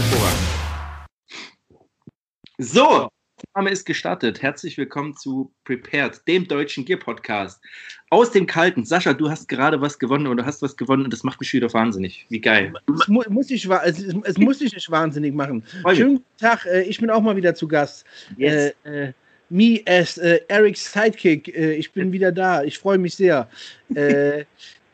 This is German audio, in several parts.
hervorragend. So, Name ist gestartet. Herzlich willkommen zu Prepared, dem deutschen Gear Podcast. Aus dem Kalten. Sascha, du hast gerade was gewonnen oder hast was gewonnen und das macht mich wieder wahnsinnig. Wie geil. Es, mu muss, ich, es, es muss dich nicht wahnsinnig machen. Schönen guten Tag, äh, ich bin auch mal wieder zu Gast. Yes. Äh, äh, me as äh, Eric's Sidekick. Äh, ich bin wieder da. Ich freue mich sehr.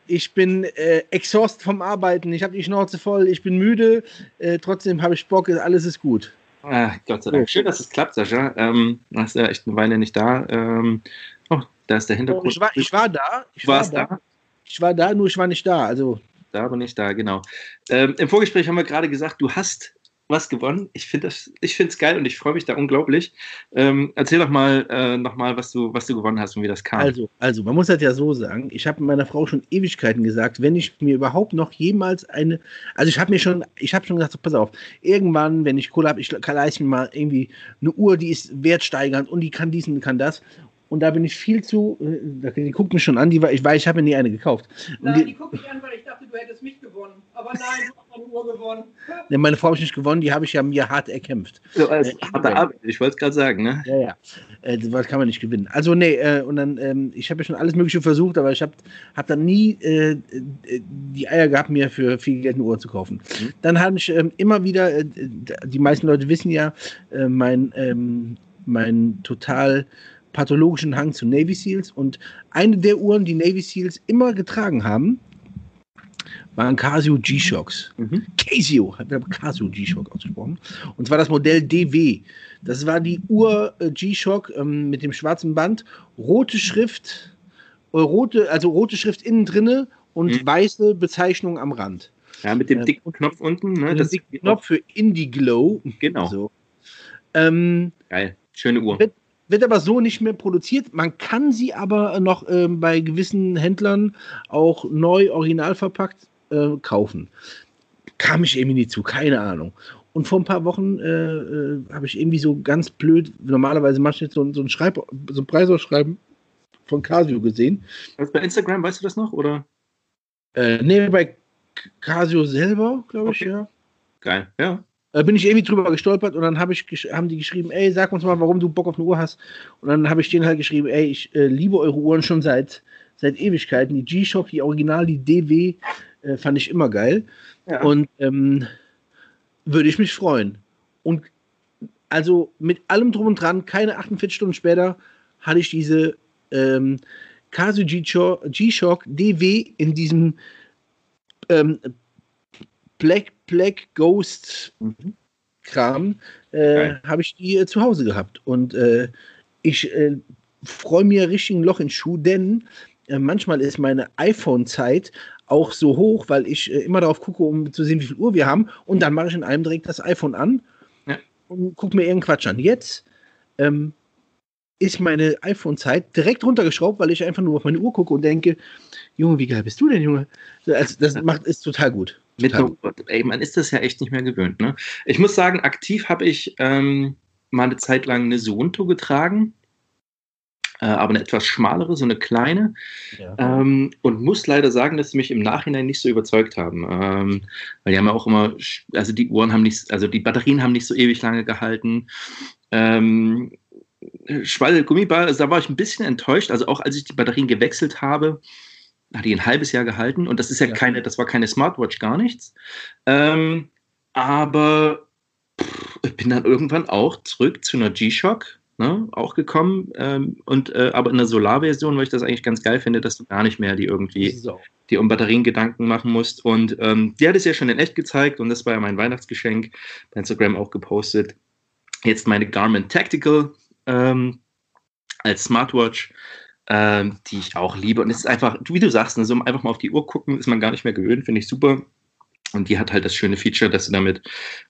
Ich bin äh, exhaust vom Arbeiten. Ich habe die Schnauze voll. Ich bin müde. Äh, trotzdem habe ich Bock. Alles ist gut. Ah, Gott sei Dank. Schön, dass es klappt, Sascha. Ähm, du hast ja echt eine Weile nicht da. Ähm, oh, da ist der Hintergrund. Ich war, ich war da. Ich war da. Ich war da, nur ich war nicht da. Also da, aber nicht da, genau. Ähm, Im Vorgespräch haben wir gerade gesagt, du hast was gewonnen. Ich finde es geil und ich freue mich da unglaublich. Ähm, erzähl doch mal äh, nochmal, was du, was du gewonnen hast und wie das kam. Also, also man muss das ja so sagen. Ich habe meiner Frau schon Ewigkeiten gesagt, wenn ich mir überhaupt noch jemals eine, also ich habe mir schon, ich habe schon gesagt, so, pass auf, irgendwann, wenn ich Kohle habe, ich kann leisten mir mal irgendwie eine Uhr, die ist wertsteigernd und die kann dies und kann das. Und da bin ich viel zu, äh, die guckt mich schon an, die, ich weiß, ich habe mir nie eine gekauft. Nein, die, die guckt mich an, weil ich dachte, du hättest mich gewonnen. Aber nein, Uhr gewonnen. Ne, meine Frau habe ich nicht gewonnen, die habe ich ja mir hart erkämpft. So, also, äh, harte Arbeit, ich wollte es gerade sagen, ne? Ja, ja. Äh, das kann man nicht gewinnen. Also, nee, äh, und dann, ähm, ich habe ja schon alles Mögliche versucht, aber ich habe hab dann nie äh, äh, die Eier gehabt, mir für viel Geld eine Uhr zu kaufen. Mhm. Dann habe ich ähm, immer wieder, äh, die meisten Leute wissen ja, mein, ähm, mein total pathologischen Hang zu Navy Seals und eine der Uhren, die Navy Seals immer getragen haben, waren Casio G-Shocks. Mhm. Casio, hat Casio G-Shock ausgesprochen. Und zwar das Modell DW. Das war die Uhr äh, G-Shock ähm, mit dem schwarzen Band, rote Schrift, äh, rote, also rote Schrift innen drinne und mhm. weiße Bezeichnung am Rand. Ja, mit dem äh, dicken Knopf unten. Ne? Das dicken Knopf für Indie Glow. Genau. So. Ähm, Geil, schöne Uhr. Wird, wird aber so nicht mehr produziert. Man kann sie aber noch ähm, bei gewissen Händlern auch neu, original verpackt äh, kaufen. Kam ich irgendwie nie zu, keine Ahnung. Und vor ein paar Wochen äh, äh, habe ich irgendwie so ganz blöd, normalerweise mache ich jetzt so, so ein Schreib, so ein Preisausschreiben von Casio gesehen. Was bei Instagram, weißt du das noch? Oder? Äh, nee, bei Casio selber, glaube ich, okay. ja. Geil, ja. Da bin ich irgendwie drüber gestolpert und dann hab ich, haben die geschrieben, ey, sag uns mal, warum du Bock auf eine Uhr hast. Und dann habe ich denen halt geschrieben, ey, ich äh, liebe eure Uhren schon seit, seit Ewigkeiten. Die G-Shock, die Original, die DW, äh, fand ich immer geil. Ja. Und ähm, würde ich mich freuen. Und also mit allem drum und dran, keine 48 Stunden später, hatte ich diese ähm, Casio G-Shock DW in diesem ähm, Black Black Ghost Kram, äh, habe ich die äh, zu Hause gehabt. Und äh, ich äh, freue mir richtig ein Loch in den Schuh, denn äh, manchmal ist meine iPhone-Zeit auch so hoch, weil ich äh, immer darauf gucke, um zu sehen, wie viel Uhr wir haben. Und dann mache ich in einem direkt das iPhone an ja. und gucke mir irgendeinen Quatsch an. Jetzt ähm, ist meine iPhone-Zeit direkt runtergeschraubt, weil ich einfach nur auf meine Uhr gucke und denke, Junge, wie geil bist du denn, Junge? Also, das macht, ist total gut. Mit no, ey, man ist das ja echt nicht mehr gewöhnt. Ne? Ich muss sagen, aktiv habe ich ähm, mal eine Zeit lang eine Suunto getragen, aber eine etwas schmalere, so eine kleine. Ja. Ähm, und muss leider sagen, dass sie mich im Nachhinein nicht so überzeugt haben. Ähm, weil die haben ja auch immer, also die Uhren haben nicht, also die Batterien haben nicht so ewig lange gehalten. Ähm, Schwall Gummiball, also da war ich ein bisschen enttäuscht. Also auch als ich die Batterien gewechselt habe, hat die ein halbes Jahr gehalten und das ist ja, ja. keine, das war keine Smartwatch, gar nichts. Ähm, aber pff, ich bin dann irgendwann auch zurück zu einer G-Shock, ne, auch gekommen ähm, und äh, aber in der Solarversion, weil ich das eigentlich ganz geil finde, dass du gar nicht mehr die irgendwie so. die um Batterien Gedanken machen musst und ähm, die hat es ja schon in echt gezeigt und das war ja mein Weihnachtsgeschenk bei Instagram auch gepostet. Jetzt meine Garmin Tactical ähm, als Smartwatch ähm, die ich auch liebe. Und es ist einfach, wie du sagst, ne, so einfach mal auf die Uhr gucken, ist man gar nicht mehr gewöhnt, finde ich super. Und die hat halt das schöne Feature, dass du damit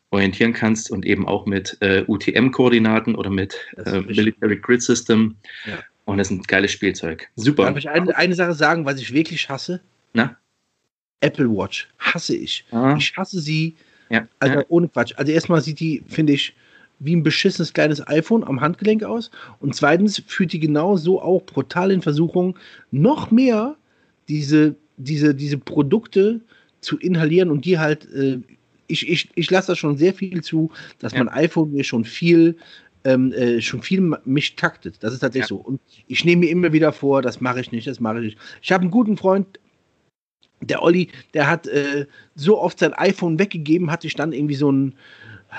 orientieren kannst und eben auch mit äh, UTM-Koordinaten oder mit äh, Military Grid System. Ja. Und das ist ein geiles Spielzeug. Super. Darf ich eine, eine Sache sagen, was ich wirklich hasse? Na? Apple Watch. Hasse ich. Ah. Ich hasse sie. Ja. Also ja. ohne Quatsch. Also erstmal sieht die, finde ich, wie ein beschissenes kleines iPhone am Handgelenk aus. Und zweitens führt die genauso auch brutal in Versuchung, noch mehr diese, diese, diese Produkte zu inhalieren und die halt äh, ich, ich, ich lasse das schon sehr viel zu, dass ja. mein iPhone mir schon viel ähm, äh, schon viel mich taktet. Das ist tatsächlich ja. so. Und ich nehme mir immer wieder vor, das mache ich nicht, das mache ich nicht. Ich habe einen guten Freund, der Olli, der hat äh, so oft sein iPhone weggegeben, hatte ich dann irgendwie so ein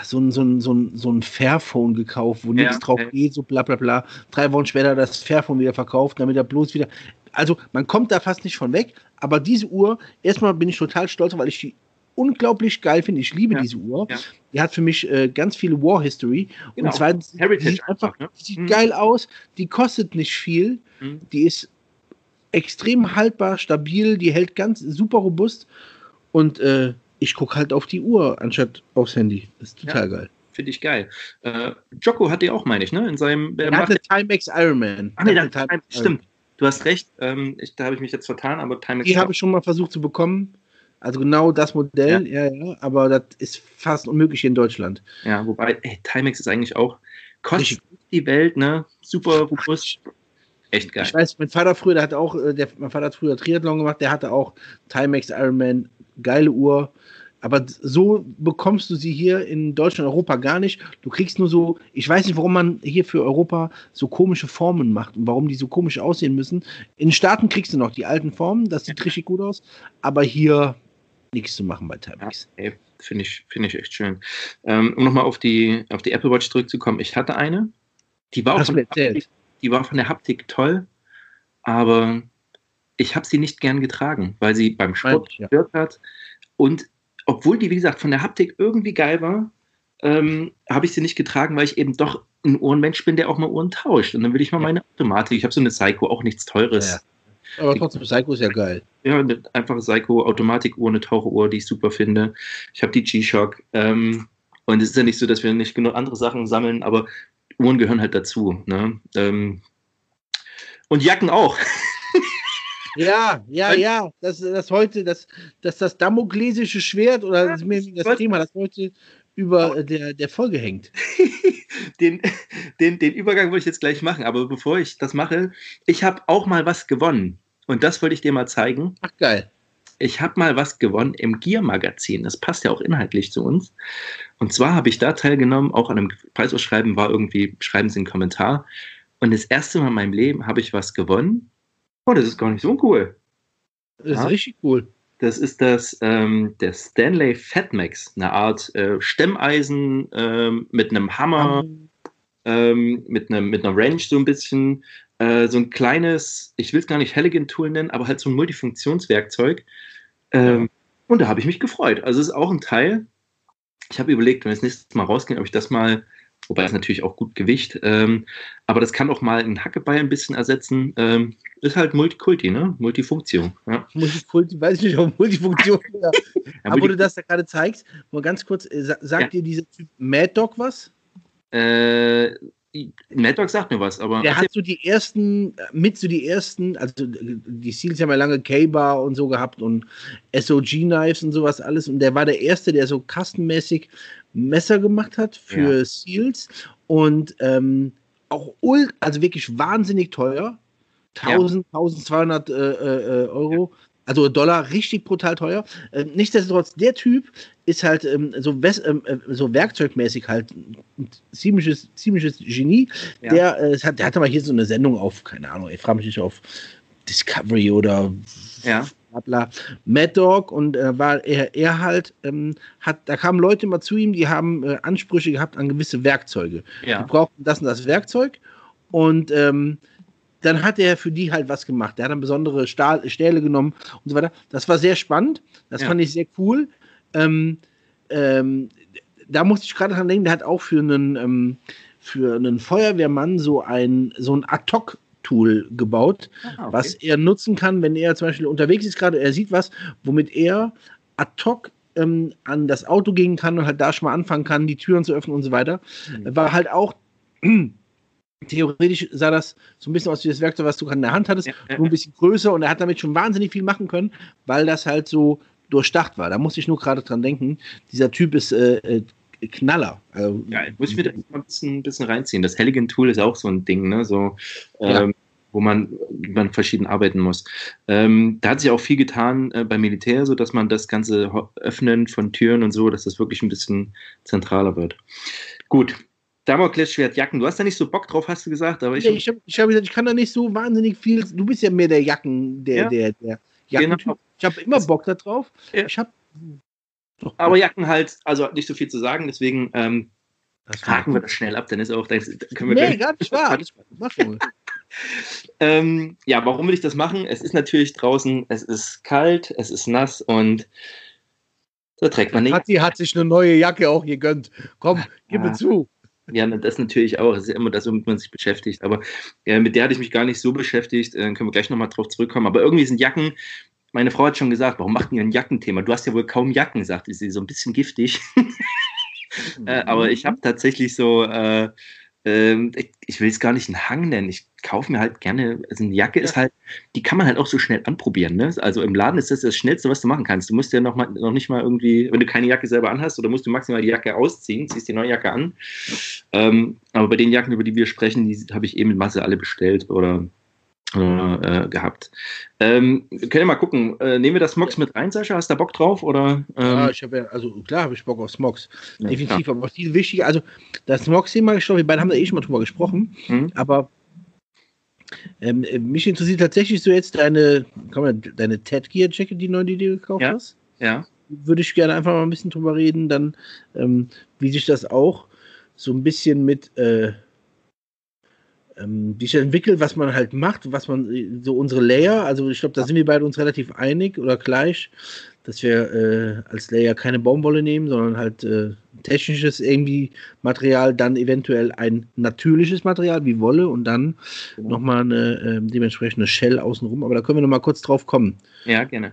so ein, so ein, so ein, so ein Fairphone gekauft, wo ja, nichts drauf okay. geht, so bla bla bla. Drei Wochen später das Fairphone wieder verkauft, damit er bloß wieder. Also man kommt da fast nicht von weg, aber diese Uhr, erstmal bin ich total stolz, weil ich die unglaublich geil finde. Ich liebe ja, diese Uhr. Ja. Die hat für mich äh, ganz viele War History. Genau. Und zweitens, Heritage die sieht einfach, ne? sieht mhm. geil aus. Die kostet nicht viel. Mhm. Die ist extrem haltbar, stabil. Die hält ganz super robust. Und äh, ich gucke halt auf die Uhr anstatt aufs Handy. Das ist total ja, geil. Finde ich geil. Äh, Jocko hat die auch, meine ich, ne? In seinem. Er hat eine Timex Ironman. Ach nee, da, Time, stimmt. Du hast recht. Ähm, ich, da habe ich mich jetzt vertan, aber Timex. Die habe ich schon mal versucht zu bekommen. Also genau das Modell, ja. ja, ja, aber das ist fast unmöglich hier in Deutschland. Ja, wobei, ey, Timex ist eigentlich auch, kostet die Welt, ne? Super robust. Echt geil. Ich weiß, mein Vater früher, der hat auch, äh, der, mein Vater hat früher Triathlon gemacht, der hatte auch Timex Ironman geile Uhr. Aber so bekommst du sie hier in Deutschland und Europa gar nicht. Du kriegst nur so, ich weiß nicht, warum man hier für Europa so komische Formen macht und warum die so komisch aussehen müssen. In Staaten kriegst du noch die alten Formen, das sieht richtig gut aus. Aber hier nichts zu machen bei Timex. Ja, Finde ich, find ich echt schön. Ähm, um nochmal auf die, auf die Apple Watch zurückzukommen, ich hatte eine, die war, auch von Haptik, die war von der Haptik toll, aber ich habe sie nicht gern getragen, weil sie beim Sport ja. gestört hat. Und obwohl die, wie gesagt, von der Haptik irgendwie geil war, ähm, habe ich sie nicht getragen, weil ich eben doch ein Ohrenmensch bin, der auch mal Ohren tauscht. Und dann will ich mal ja. meine Automatik. Ich habe so eine Psycho, auch nichts Teures. Ja. Aber trotzdem, Psycho ist ja geil. Ja, eine einfache Psycho, Automatik ohne Taucherohr, die ich super finde. Ich habe die G-Shock. Ähm, und es ist ja nicht so, dass wir nicht genug andere Sachen sammeln, aber Uhren gehören halt dazu. Ne? Ähm, und Jacken auch. Ja, ja, ja. Das, das heute, das, das, das damoklesische Schwert oder das, das Thema, das heute über der, der Folge hängt. den, den, den Übergang wollte ich jetzt gleich machen, aber bevor ich das mache, ich habe auch mal was gewonnen. Und das wollte ich dir mal zeigen. Ach, geil. Ich habe mal was gewonnen im Gear-Magazin. Das passt ja auch inhaltlich zu uns. Und zwar habe ich da teilgenommen, auch an einem Preisausschreiben war irgendwie, schreiben Sie einen Kommentar. Und das erste Mal in meinem Leben habe ich was gewonnen Oh, das ist gar nicht so cool. Das ja. ist richtig cool. Das ist das ähm, der Stanley Fatmax, eine Art äh, Stemmeisen äh, mit einem Hammer, ähm, mit, einem, mit einer Range so ein bisschen. Äh, so ein kleines, ich will es gar nicht Halligan-Tool nennen, aber halt so ein Multifunktionswerkzeug. Ähm. Und da habe ich mich gefreut. Also es ist auch ein Teil. Ich habe überlegt, wenn wir das nächste Mal rausgehen, ob ich das mal wobei es natürlich auch gut Gewicht, ähm, aber das kann auch mal einen Hackebeil ein bisschen ersetzen. Ähm, ist halt Multikulti, ne? Multifunktion. Ja. Multikulti, weiß ich nicht, ob Multifunktion. ja. aber wo du das da gerade zeigst, nur ganz kurz, äh, sagt ja. dir dieser Typ Mad Dog was? Äh, Mad Dog sagt mir was, aber. Der hat so die ersten, mit so die ersten, also die Seals haben ja lange K-Bar und so gehabt und SOG-Knives und sowas alles. Und der war der Erste, der so kastenmäßig Messer gemacht hat für ja. Seals und ähm, auch ult, also wirklich wahnsinnig teuer. 1000, ja. 1200 äh, äh, Euro. Ja. Also Dollar richtig brutal teuer. Äh, nichtsdestotrotz, der Typ ist halt ähm, so, ähm, äh, so werkzeugmäßig halt ein ziemliches, ziemliches Genie. Ja. Der, äh, hat, der hatte mal hier so eine Sendung auf, keine Ahnung, ich frage mich nicht auf Discovery oder ja bla Mad Dog und äh, war er, er halt, ähm, hat, da kamen Leute immer zu ihm, die haben äh, Ansprüche gehabt an gewisse Werkzeuge. Ja. Die brauchten das und das Werkzeug und ähm, dann hat er für die halt was gemacht. Der hat dann besondere Stahl, Stähle genommen und so weiter. Das war sehr spannend. Das ja. fand ich sehr cool. Ähm, ähm, da musste ich gerade dran denken, der hat auch für einen, ähm, für einen Feuerwehrmann so ein, so ein Ad-Hoc Tool gebaut, ah, okay. was er nutzen kann, wenn er zum Beispiel unterwegs ist gerade, er sieht was, womit er ad hoc ähm, an das Auto gehen kann und halt da schon mal anfangen kann, die Türen zu öffnen und so weiter. Mhm. War halt auch theoretisch sah das so ein bisschen aus wie das Werkzeug, was du in der Hand hattest, nur ein bisschen größer und er hat damit schon wahnsinnig viel machen können, weil das halt so durchdacht war. Da muss ich nur gerade dran denken. Dieser Typ ist äh, äh Knaller. Also, ja, muss ich mir da mal ein bisschen, ein bisschen reinziehen. Das Halligan Tool ist auch so ein Ding, ne? So, ähm, wo man, man verschieden arbeiten muss. Ähm, da hat sich auch viel getan äh, beim Militär, so dass man das ganze Öffnen von Türen und so, dass das wirklich ein bisschen zentraler wird. Gut. Damoklesschwert, Jacken. Du hast da nicht so Bock drauf, hast du gesagt, aber ich. Nee, ich habe ich hab gesagt, ich kann da nicht so wahnsinnig viel. Du bist ja mehr der Jacken, der, Ja. der, der Jackentyp. Genau. Ich habe immer Bock da drauf. Ja. Ich habe. Aber Jacken halt, also nicht so viel zu sagen, deswegen ähm, haken wir das schnell ab, dann ist auch, dann können wir Nee, gar nicht wahr. Mach schon. Ähm, ja, warum will ich das machen? Es ist natürlich draußen, es ist kalt, es ist nass und da trägt man nicht. Hat, die hat sich eine neue Jacke auch gegönnt. Komm, gib Ja. mir zu. Ja, das natürlich auch. Es ist ja immer das, womit man sich beschäftigt. Aber äh, mit der hatte ich mich gar nicht so beschäftigt. Äh, können wir gleich nochmal drauf zurückkommen. Aber irgendwie sind Jacken, meine Frau hat schon gesagt, warum macht ihr ein Jackenthema? Du hast ja wohl kaum Jacken, sagte sie, so ein bisschen giftig. äh, aber ich habe tatsächlich so, äh, ähm, ich, will es gar nicht einen Hang nennen. Ich kaufe mir halt gerne, also eine Jacke ist halt, die kann man halt auch so schnell anprobieren. Ne? Also im Laden ist das das Schnellste, was du machen kannst. Du musst ja noch, mal, noch nicht mal irgendwie, wenn du keine Jacke selber anhast, oder musst du maximal die Jacke ausziehen, ziehst die neue Jacke an. Ähm, aber bei den Jacken, über die wir sprechen, die habe ich eben in Masse alle bestellt oder äh, gehabt. Ähm, wir können ja mal gucken. Äh, nehmen wir das Mox mit rein, Sascha? Hast du da Bock drauf? Oder, Ja, ähm, ich habe ja, also klar habe ich Bock auf Smogs. ja, Definitiv, aber viel wichtiger, also das Smogs-Thema, ich glaube, wir beide haben da eh schon mal drüber gesprochen, klar. Hm? aber ähm, äh, mich interessiert tatsächlich so jetzt deine, komm mal, deine Ted Gear Jacket, die neue, die du gekauft Ja. hast. Ja. Würde ich gerne einfach mal ein bisschen drüber reden, dann, ähm, wie sich das auch so ein bisschen mit, äh, ähm, wie sich entwickelt, was man halt macht, was man, äh, so unsere Layer, also ich glaube, da sind wir beide uns relativ einig oder gleich, dass wir äh, als Layer keine Baumwolle nehmen, sondern halt äh, technisches irgendwie Material, dann eventuell ein natürliches Material wie Wolle und dann Genau. nochmal eine ähm, dementsprechende Shell außenrum. Aber da können wir nochmal kurz drauf kommen. Ja, gerne.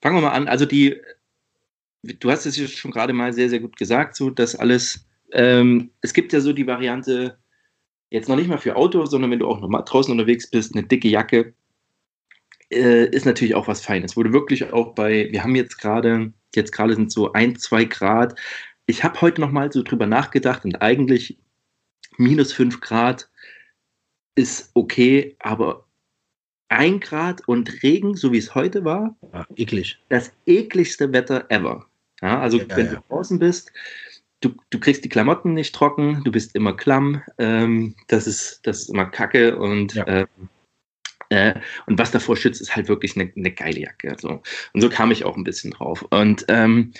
Fangen wir mal an. Also die, du hast es ja schon gerade mal sehr, sehr gut gesagt, so dass alles, ähm, es gibt ja so die Variante, jetzt noch nicht mal für Auto, sondern wenn du auch noch mal draußen unterwegs bist, eine dicke Jacke, äh, ist natürlich auch was Feines. Wurde wirklich auch bei, wir haben jetzt gerade, jetzt gerade sind so ein, zwei Grad. Ich habe heute noch mal so drüber nachgedacht und eigentlich minus fünf Grad ist okay, aber ein Grad und Regen, so wie es heute war, Ja, eklig. das ekligste Wetter ever. Ja, also Ja, wenn du draußen bist, du, du kriegst die Klamotten nicht trocken, du bist immer klamm, ähm, das, ist, das ist immer kacke und, Ja. ähm, äh, und was davor schützt, ist halt wirklich eine, eine geile Jacke. So. Und so kam ich auch ein bisschen drauf. Und ähm,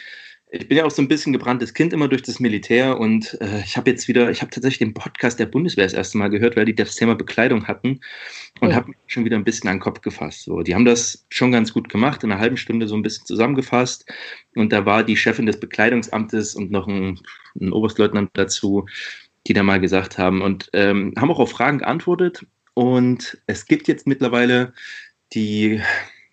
ich bin ja auch so ein bisschen gebranntes Kind immer durch das Militär und äh, ich habe jetzt wieder, ich habe tatsächlich den Podcast der Bundeswehr das erste Mal gehört, weil die das Thema Bekleidung hatten und Oh. habe mich schon wieder ein bisschen an den Kopf gefasst. So, die haben das schon ganz gut gemacht, in einer halben Stunde so ein bisschen zusammengefasst und da war die Chefin des Bekleidungsamtes und noch ein, ein Oberstleutnant dazu, die da mal gesagt haben und ähm, haben auch auf Fragen geantwortet und es gibt jetzt mittlerweile die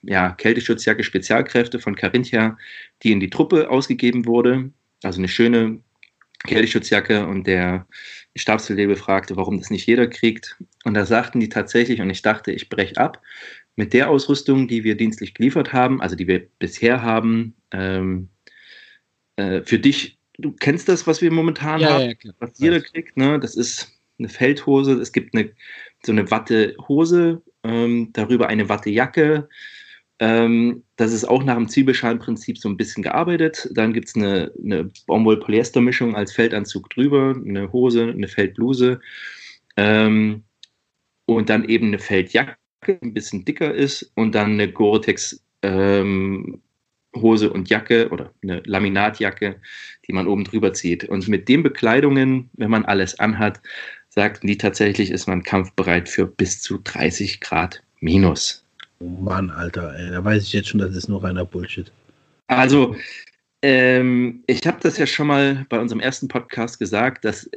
ja, Kälteschutzjacke Spezialkräfte von Carinthia, die in die Truppe ausgegeben wurde. Also eine schöne Kälteschutzjacke und der Stabsfeldwebel fragte, warum das nicht jeder kriegt. Und da sagten die tatsächlich, und ich dachte, ich breche ab, mit der Ausrüstung, die wir dienstlich geliefert haben, also die wir bisher haben, ähm, äh, für dich, du kennst das, was wir momentan haben, klar. was jeder kriegt, ne? Das ist eine Feldhose, es gibt eine, so eine Wattehose, ähm, darüber eine Wattejacke. Ähm, das ist auch nach dem Zwiebelschalenprinzip so ein bisschen gearbeitet. Dann gibt es eine, eine Baumwoll-Polyester-Mischung als Feldanzug drüber, eine Hose, eine Feldbluse ähm, und dann eben eine Feldjacke, die ein bisschen dicker ist und dann eine Gore-Tex ähm, Hose und Jacke oder eine Laminatjacke, die man oben drüber zieht. Und mit den Bekleidungen, wenn man alles anhat, sagten die tatsächlich, ist man kampfbereit für bis zu 30 Grad minus. Oh Mann, Alter, ey, da weiß ich jetzt schon, das ist nur reiner Bullshit. Also, ähm, ich habe das ja schon mal bei unserem ersten Podcast gesagt, dass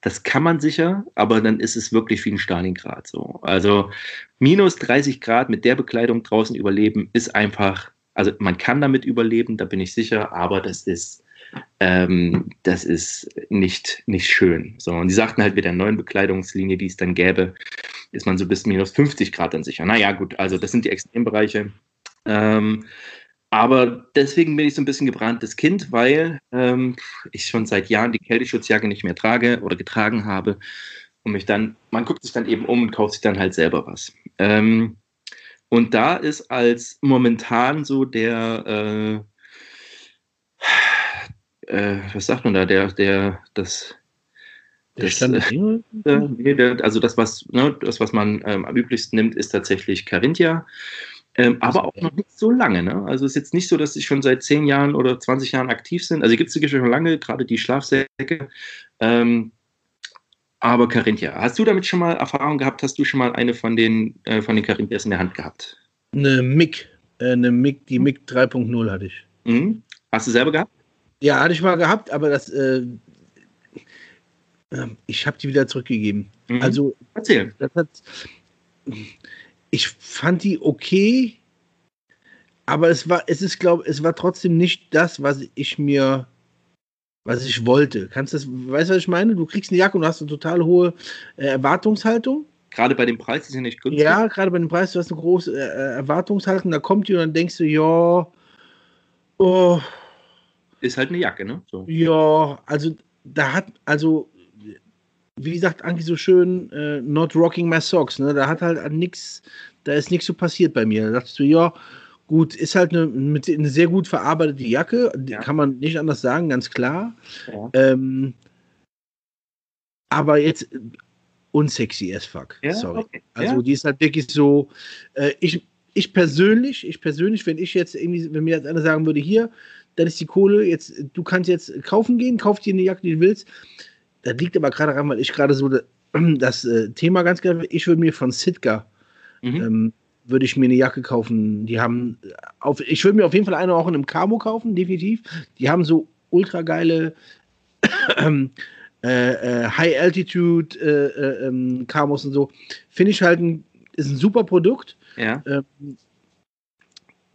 das kann man sicher, aber dann ist es wirklich wie ein Stalingrad so. Also minus 30 Grad mit der Bekleidung draußen überleben ist einfach, also man kann damit überleben, da bin ich sicher, aber das ist ähm, das ist nicht, nicht schön. So, und die sagten halt mit der neuen Bekleidungslinie, die es dann gäbe, ist man so bis minus 50 Grad dann sicher. Naja, gut, also das sind die Extrembereiche. Ähm, aber deswegen bin ich so ein bisschen gebranntes Kind, weil ähm, ich schon seit Jahren die Kälteschutzjacke nicht mehr trage oder getragen habe. und mich dann, man guckt sich dann eben um und kauft sich dann halt selber was. Ähm, und da ist als momentan so der, äh, äh, was sagt man da, der, der, das, Der Stand der Dinge? äh, nee, der, also das, was, ne, das, was man ähm, am üblichsten nimmt, ist tatsächlich Carinthia. Ähm, aber auch noch nicht so lange. Ne? Also es ist jetzt nicht so, dass sie schon seit 10 Jahren oder 20 Jahren aktiv sind. Also gibt es die schon lange, gerade die Schlafsäcke. Ähm, aber Carinthia, hast du damit schon mal Erfahrung gehabt? Hast du schon mal eine von den, äh, von den Carinthias in der Hand gehabt? Eine MIG. Äh, eine MIG, die MIG 3.0 hatte ich. Mhm. Hast du selber gehabt? Ja, hatte ich mal gehabt, aber das, äh, äh, ich habe die wieder zurückgegeben. Mhm. Also, Erzähl. hat, ich fand die okay, aber es war, es ist, glaube es war trotzdem nicht das, was ich mir, was ich wollte. Kannst das, weißt du, was ich meine? Du kriegst eine Jacke und hast eine total hohe äh, Erwartungshaltung. Gerade bei dem Preis ist ja nicht günstig. Ja, gerade bei dem Preis, du hast eine große äh, Erwartungshaltung, da kommt die und dann denkst du, ja, oh, Ist halt eine Jacke, ne? So. Ja, also da hat, also wie sagt Anki so schön, äh, not rocking my socks, ne? Da hat halt an nix, da ist nichts so passiert bei mir. Da dachtest du, ja, gut, ist halt eine, mit, eine sehr gut verarbeitete Jacke, Ja. kann man nicht anders sagen, ganz klar. Ja. Ähm, aber jetzt unsexy as fuck. Ja, Sorry. okay. Also die ist halt wirklich so, äh, ich, ich persönlich, ich persönlich, wenn ich jetzt irgendwie, wenn mir jetzt einer sagen würde, hier, dann ist die Kohle, jetzt, du kannst jetzt kaufen gehen, kauf dir eine Jacke, die du willst. Das liegt aber gerade daran, weil ich gerade so da- das äh, Thema ganz gerne, ich würde mir von Sitka, Mhm. ähm, würde ich mir eine Jacke kaufen. Die haben, äh, auf, ich würde mir auf jeden Fall eine auch in einem Camo kaufen, definitiv. Die haben so ultra geile äh, äh, High Altitude äh, äh, ähm, Camos und so. Finde ich halt ein, ist ein super Produkt. ja. Ähm,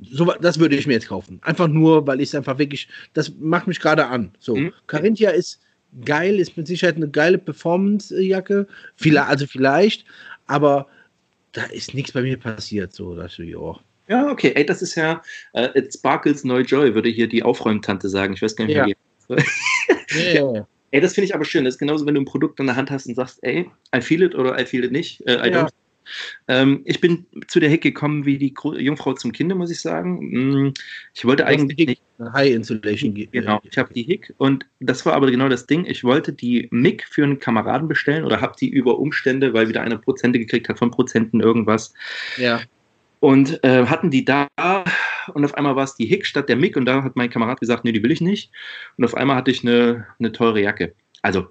so, das würde ich mir jetzt kaufen. Einfach nur, weil ich es einfach wirklich, das macht mich gerade an. So, Mhm. Carinthia ist geil, ist mit Sicherheit eine geile Performance-Jacke. Vielleicht, also vielleicht, aber da ist nichts bei mir passiert. So, dass du, ja. Ja, okay. Ey, das ist ja, äh, it sparkles no joy, würde hier die Aufräumtante sagen. Ich weiß gar nicht, Ja. wie Yeah. Ey, das finde ich aber schön. Das ist genauso, wenn du ein Produkt in der Hand hast und sagst, ey, I feel it oder I feel it nicht. Äh, I Ja. don't. Ähm, ich bin zu der Hick gekommen wie die Jungfrau zum Kinde, muss ich sagen. Mm, Ich wollte eigentlich. High Insulation. ge- Genau, ich habe die Hick und das war aber genau das Ding. Ich wollte die MIG für einen Kameraden bestellen oder habe die über Umstände, weil wieder einer Prozente gekriegt hat von Prozenten irgendwas. Ja. Und äh, hatten die da und auf einmal war es die Hick statt der MIG und da hat mein Kamerad gesagt, nee, die will ich nicht. Und auf einmal hatte ich eine, eine teure Jacke. Also,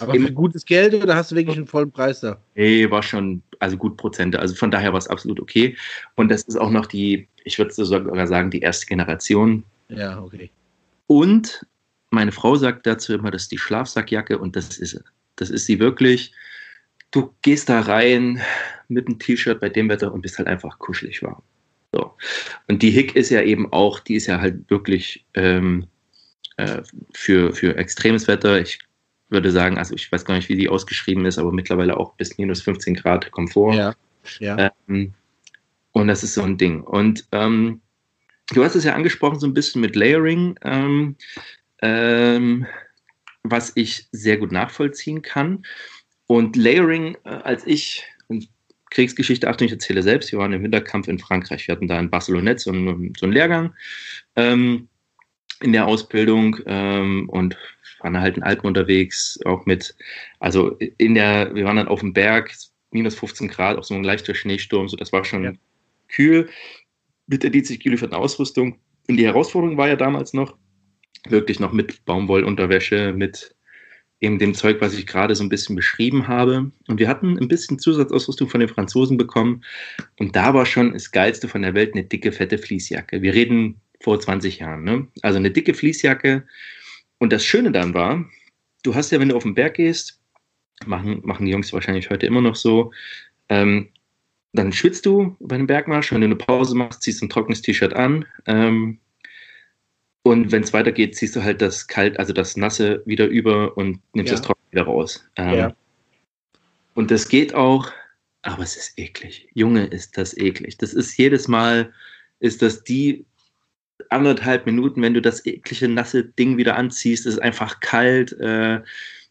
Aber für gutes Geld oder hast du wirklich einen vollen Preis da? nee, war schon, also gut Prozente. Also von daher war es absolut okay. Und das ist auch noch die, ich würde sogar sagen, die erste Generation. Ja, okay. Und meine Frau sagt dazu immer, das ist die Schlafsackjacke und das ist sie. Das ist sie wirklich. Du gehst da rein mit einem T-Shirt bei dem Wetter und bist halt einfach kuschelig warm. So. Und die Hick ist ja eben auch, die ist ja halt wirklich ähm, äh, für, für extremes Wetter. Ich würde sagen, also ich weiß gar nicht, wie die ausgeschrieben ist, aber mittlerweile auch bis minus 15 Grad Komfort. Ja. Ja. Ähm, und das ist so ein Ding. Und ähm, du hast es ja angesprochen, so ein bisschen mit Layering, ähm, ähm, was ich sehr gut nachvollziehen kann. Und Layering, äh, als ich, und Kriegsgeschichte, Achtung, ich erzähle selbst, wir waren im Winterkampf in Frankreich. Wir hatten da in Barcelonette so einen, so einen Lehrgang ähm, in der Ausbildung ähm, und waren halt in Alpen unterwegs, auch mit, also in der, wir waren dann auf dem Berg, minus 15 Grad, auch so ein leichter Schneesturm, so das war schon Ja. kühl mit der DC gelieferten Ausrüstung. Und die Herausforderung war ja damals noch, wirklich noch mit Baumwollunterwäsche, mit eben dem Zeug, was ich gerade so ein bisschen beschrieben habe. Und wir hatten ein bisschen Zusatzausrüstung von den Franzosen bekommen. Und da war schon das Geilste von der Welt eine dicke, fette Fließjacke. Wir reden vor 20 Jahren. Ne? Also eine dicke Fließjacke. Und das Schöne dann war, du hast ja, wenn du auf den Berg gehst, machen, machen die Jungs wahrscheinlich heute immer noch so, ähm, dann schwitzt du bei einem Bergmarsch. Wenn du eine Pause machst, ziehst du ein trockenes T-Shirt an. Ähm, und wenn es weitergeht, ziehst du halt das kalt, also das nasse wieder über und nimmst Ja. das trocken wieder raus. Ähm, Ja. Und das geht auch, aber es ist eklig. Junge, ist das eklig. Das ist jedes Mal, ist das die anderthalb Minuten, wenn du das eklige, nasse Ding wieder anziehst, ist einfach kalt. Äh,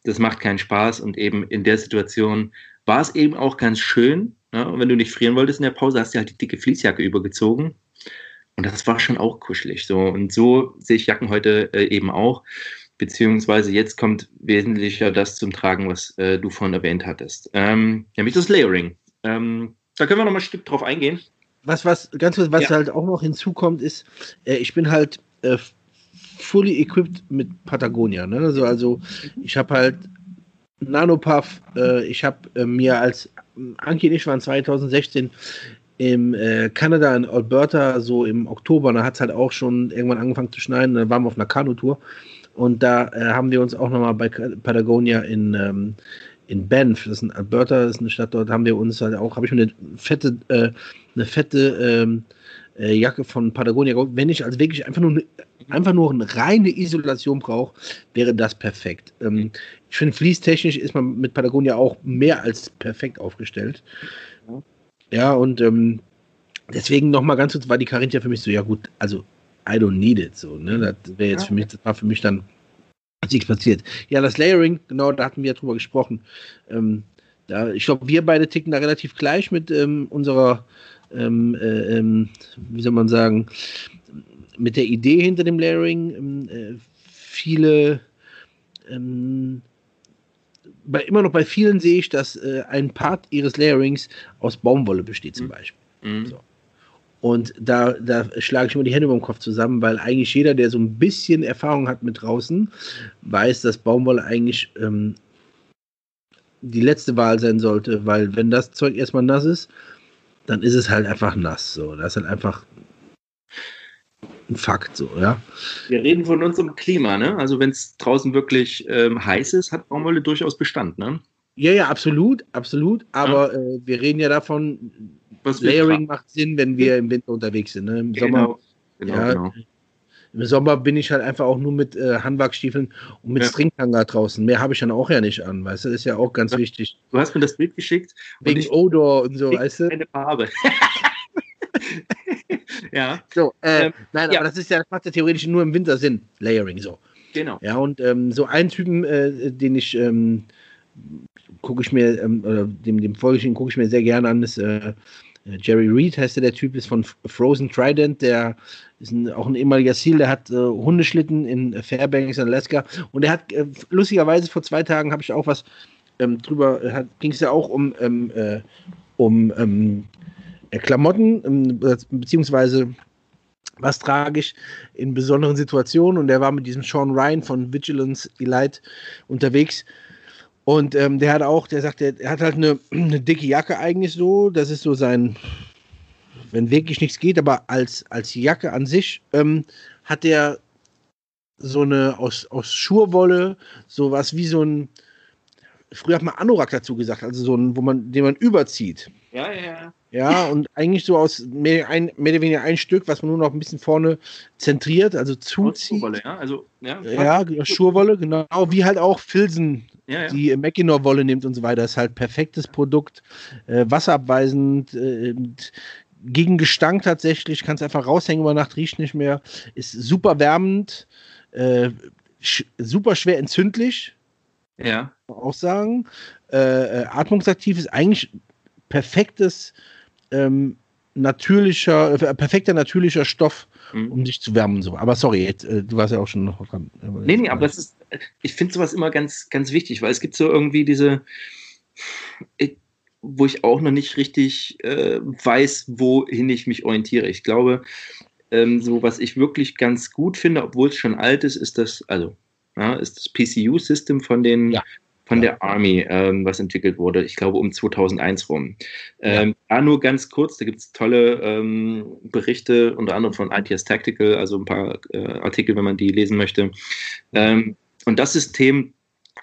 das macht keinen Spaß und eben in der Situation war es eben auch ganz schön. Ne? wenn du nicht frieren wolltest in der Pause, hast du halt die dicke Fließjacke übergezogen. Und das war schon auch kuschelig. So. Und so sehe ich Jacken heute äh, eben auch. Beziehungsweise jetzt kommt wesentlicher das zum Tragen, was äh, du vorhin erwähnt hattest. Ähm, nämlich das Layering. Ähm, da können wir noch mal ein Stück drauf eingehen. Was, was, ganz kurz, was ja. halt auch noch hinzukommt, ist, äh, ich bin halt äh, fully equipped mit Patagonia. Ne? Also, also ich habe halt Nanopuff, äh, ich habe äh, mir als Anki und ich waren 2016 im äh, Kanada in Alberta, so im Oktober, da hat es halt auch schon irgendwann angefangen zu schneien, da waren wir auf einer Kanutour und da äh, haben wir uns auch nochmal bei Patagonia in, ähm, in Banff, das ist in Alberta, das ist eine Stadt, dort haben wir uns halt auch, habe ich mir eine fette, äh, eine fette ähm, äh, Jacke von Patagonia. Wenn ich also wirklich einfach nur, einfach nur eine reine Isolation brauche, wäre das perfekt. Ähm, ich finde, fließtechnisch ist man mit Patagonia auch mehr als perfekt aufgestellt. Ja, und ähm, deswegen nochmal ganz kurz war die Carinthia für mich so, ja gut, also I don't need it. So, ne? Das wäre jetzt für mich, das war für mich dann nichts passiert. Ja, das Layering, genau, da hatten wir ja drüber gesprochen. Ähm, da, ich glaube, wir beide ticken da relativ gleich mit ähm, unserer, ähm, äh, ähm, wie soll man sagen, mit der Idee hinter dem Layering. Ähm, äh, viele ähm, bei, immer noch bei vielen sehe ich, dass äh, ein Part ihres Layerings aus Baumwolle besteht, zum mhm. Beispiel. Mhm. So. Und da, da schlage ich immer die Hände über den Kopf zusammen, weil eigentlich jeder, der so ein bisschen Erfahrung hat mit draußen, weiß, dass Baumwolle eigentlich ähm, die letzte Wahl sein sollte, weil wenn das Zeug erstmal nass ist, dann ist es halt einfach nass. So, das ist halt einfach ein Fakt, so, ja. Wir reden von unserem Klima, ne? Also wenn es draußen wirklich ähm, heiß ist, hat Baumwolle durchaus Bestand, ne? Ja, ja, absolut, absolut. Aber ja. äh, wir reden ja davon, Was Layering macht Sinn, wenn wir im Winter unterwegs sind. Ne? Im genau. Sommer, genau, ja, genau. Im Sommer bin ich halt einfach auch nur mit äh, Handwerkstiefeln und mit ja. Stringtanga draußen. Mehr habe ich dann auch ja nicht an, weißt du? Das ist ja auch ganz ja. wichtig. Du hast mir das Bild geschickt. Wegen Odor und so, weißt du? Eine Farbe. ja. So, äh, ähm, nein, ja. aber das ist ja, das macht ja theoretisch nur im Winter Sinn, Layering so. Genau. Ja, und ähm, so einen Typen, äh, den ich ähm, gucke ich mir, ähm, oder dem, dem folge ich, gucke ich mir sehr gerne an, ist äh, Jerry Reed, heißt der, der Typ ist von Frozen Trident, der ist ein, auch ein ehemaliger Seal, der hat äh, Hundeschlitten in Fairbanks, Alaska. Und der hat, äh, lustigerweise vor zwei Tagen habe ich auch was ähm, drüber, äh, ging es ja auch um, ähm, äh, um ähm, äh, Klamotten, ähm, beziehungsweise was trage ich in besonderen Situationen. Und der war mit diesem Sean Ryan von Vigilance Elite unterwegs und ähm, der hat auch, der sagt, er, er hat halt eine, eine, dicke Jacke eigentlich so. Das ist so sein, wenn wirklich nichts geht, aber als, als Jacke an sich ähm, hat der so eine aus, aus Schurwolle, sowas wie so ein, früher hat man Anorak dazu gesagt, also so ein, wo man, den man überzieht. Ja, ja, ja. Ja, und eigentlich so aus mehr, ein, mehr oder weniger ein Stück, was man nur noch ein bisschen vorne zentriert, also zuzieht. Schurwolle, ja, also, ja. Ja, Schurwolle, genau, wie halt auch Filzen ja, ja. die Mackinac-Wolle nimmt und so weiter. Ist halt perfektes Produkt, äh, wasserabweisend, äh, gegen Gestank tatsächlich, kannst einfach raushängen über Nacht, riecht nicht mehr, ist super wärmend, äh, sch super schwer entzündlich. Ja. Auch sagen. Äh, äh, atmungsaktiv ist eigentlich perfektes ähm, natürlicher, äh, perfekter natürlicher Stoff, mhm. um dich zu wärmen. So. Aber sorry, jetzt, äh, du warst ja auch schon noch dran. Nee, nee, aber das ist, ich finde sowas immer ganz, ganz wichtig, weil es gibt so irgendwie diese, ich, wo ich auch noch nicht richtig äh, weiß, wohin ich mich orientiere. Ich glaube, ähm, so was ich wirklich ganz gut finde, obwohl es schon alt ist, ist das, also ja, ist das PCU-System von den ja von der Army, ähm, was entwickelt wurde, ich glaube um 2001 rum. Ähm, ja. Da nur ganz kurz, da gibt es tolle ähm, Berichte, unter anderem von ITS Tactical, also ein paar äh, Artikel, wenn man die lesen möchte. Ähm, und das System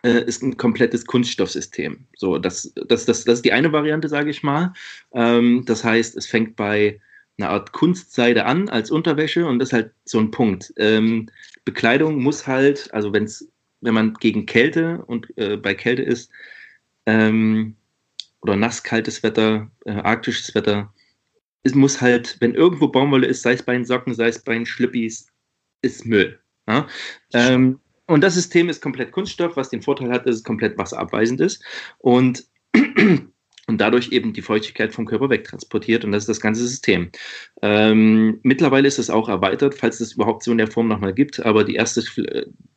äh, ist ein komplettes Kunststoffsystem. So, das, das, das, das ist die eine Variante, sage ich mal. Ähm, das heißt, es fängt bei einer Art Kunstseide an als Unterwäsche und das ist halt so ein Punkt. Ähm, Bekleidung muss halt, also wenn es wenn man gegen Kälte und äh, bei Kälte ist, ähm, oder nass-kaltes Wetter, äh, arktisches Wetter, es muss halt, wenn irgendwo Baumwolle ist, sei es bei den Socken, sei es bei den Schlippis, ist Müll. Ja? Ähm, Und das System ist komplett Kunststoff, was den Vorteil hat, dass es komplett wasserabweisend ist und, und dadurch eben die Feuchtigkeit vom Körper wegtransportiert. Und das ist das ganze System. Ähm, mittlerweile ist es auch erweitert, falls es überhaupt so in der Form nochmal gibt. Aber die erste,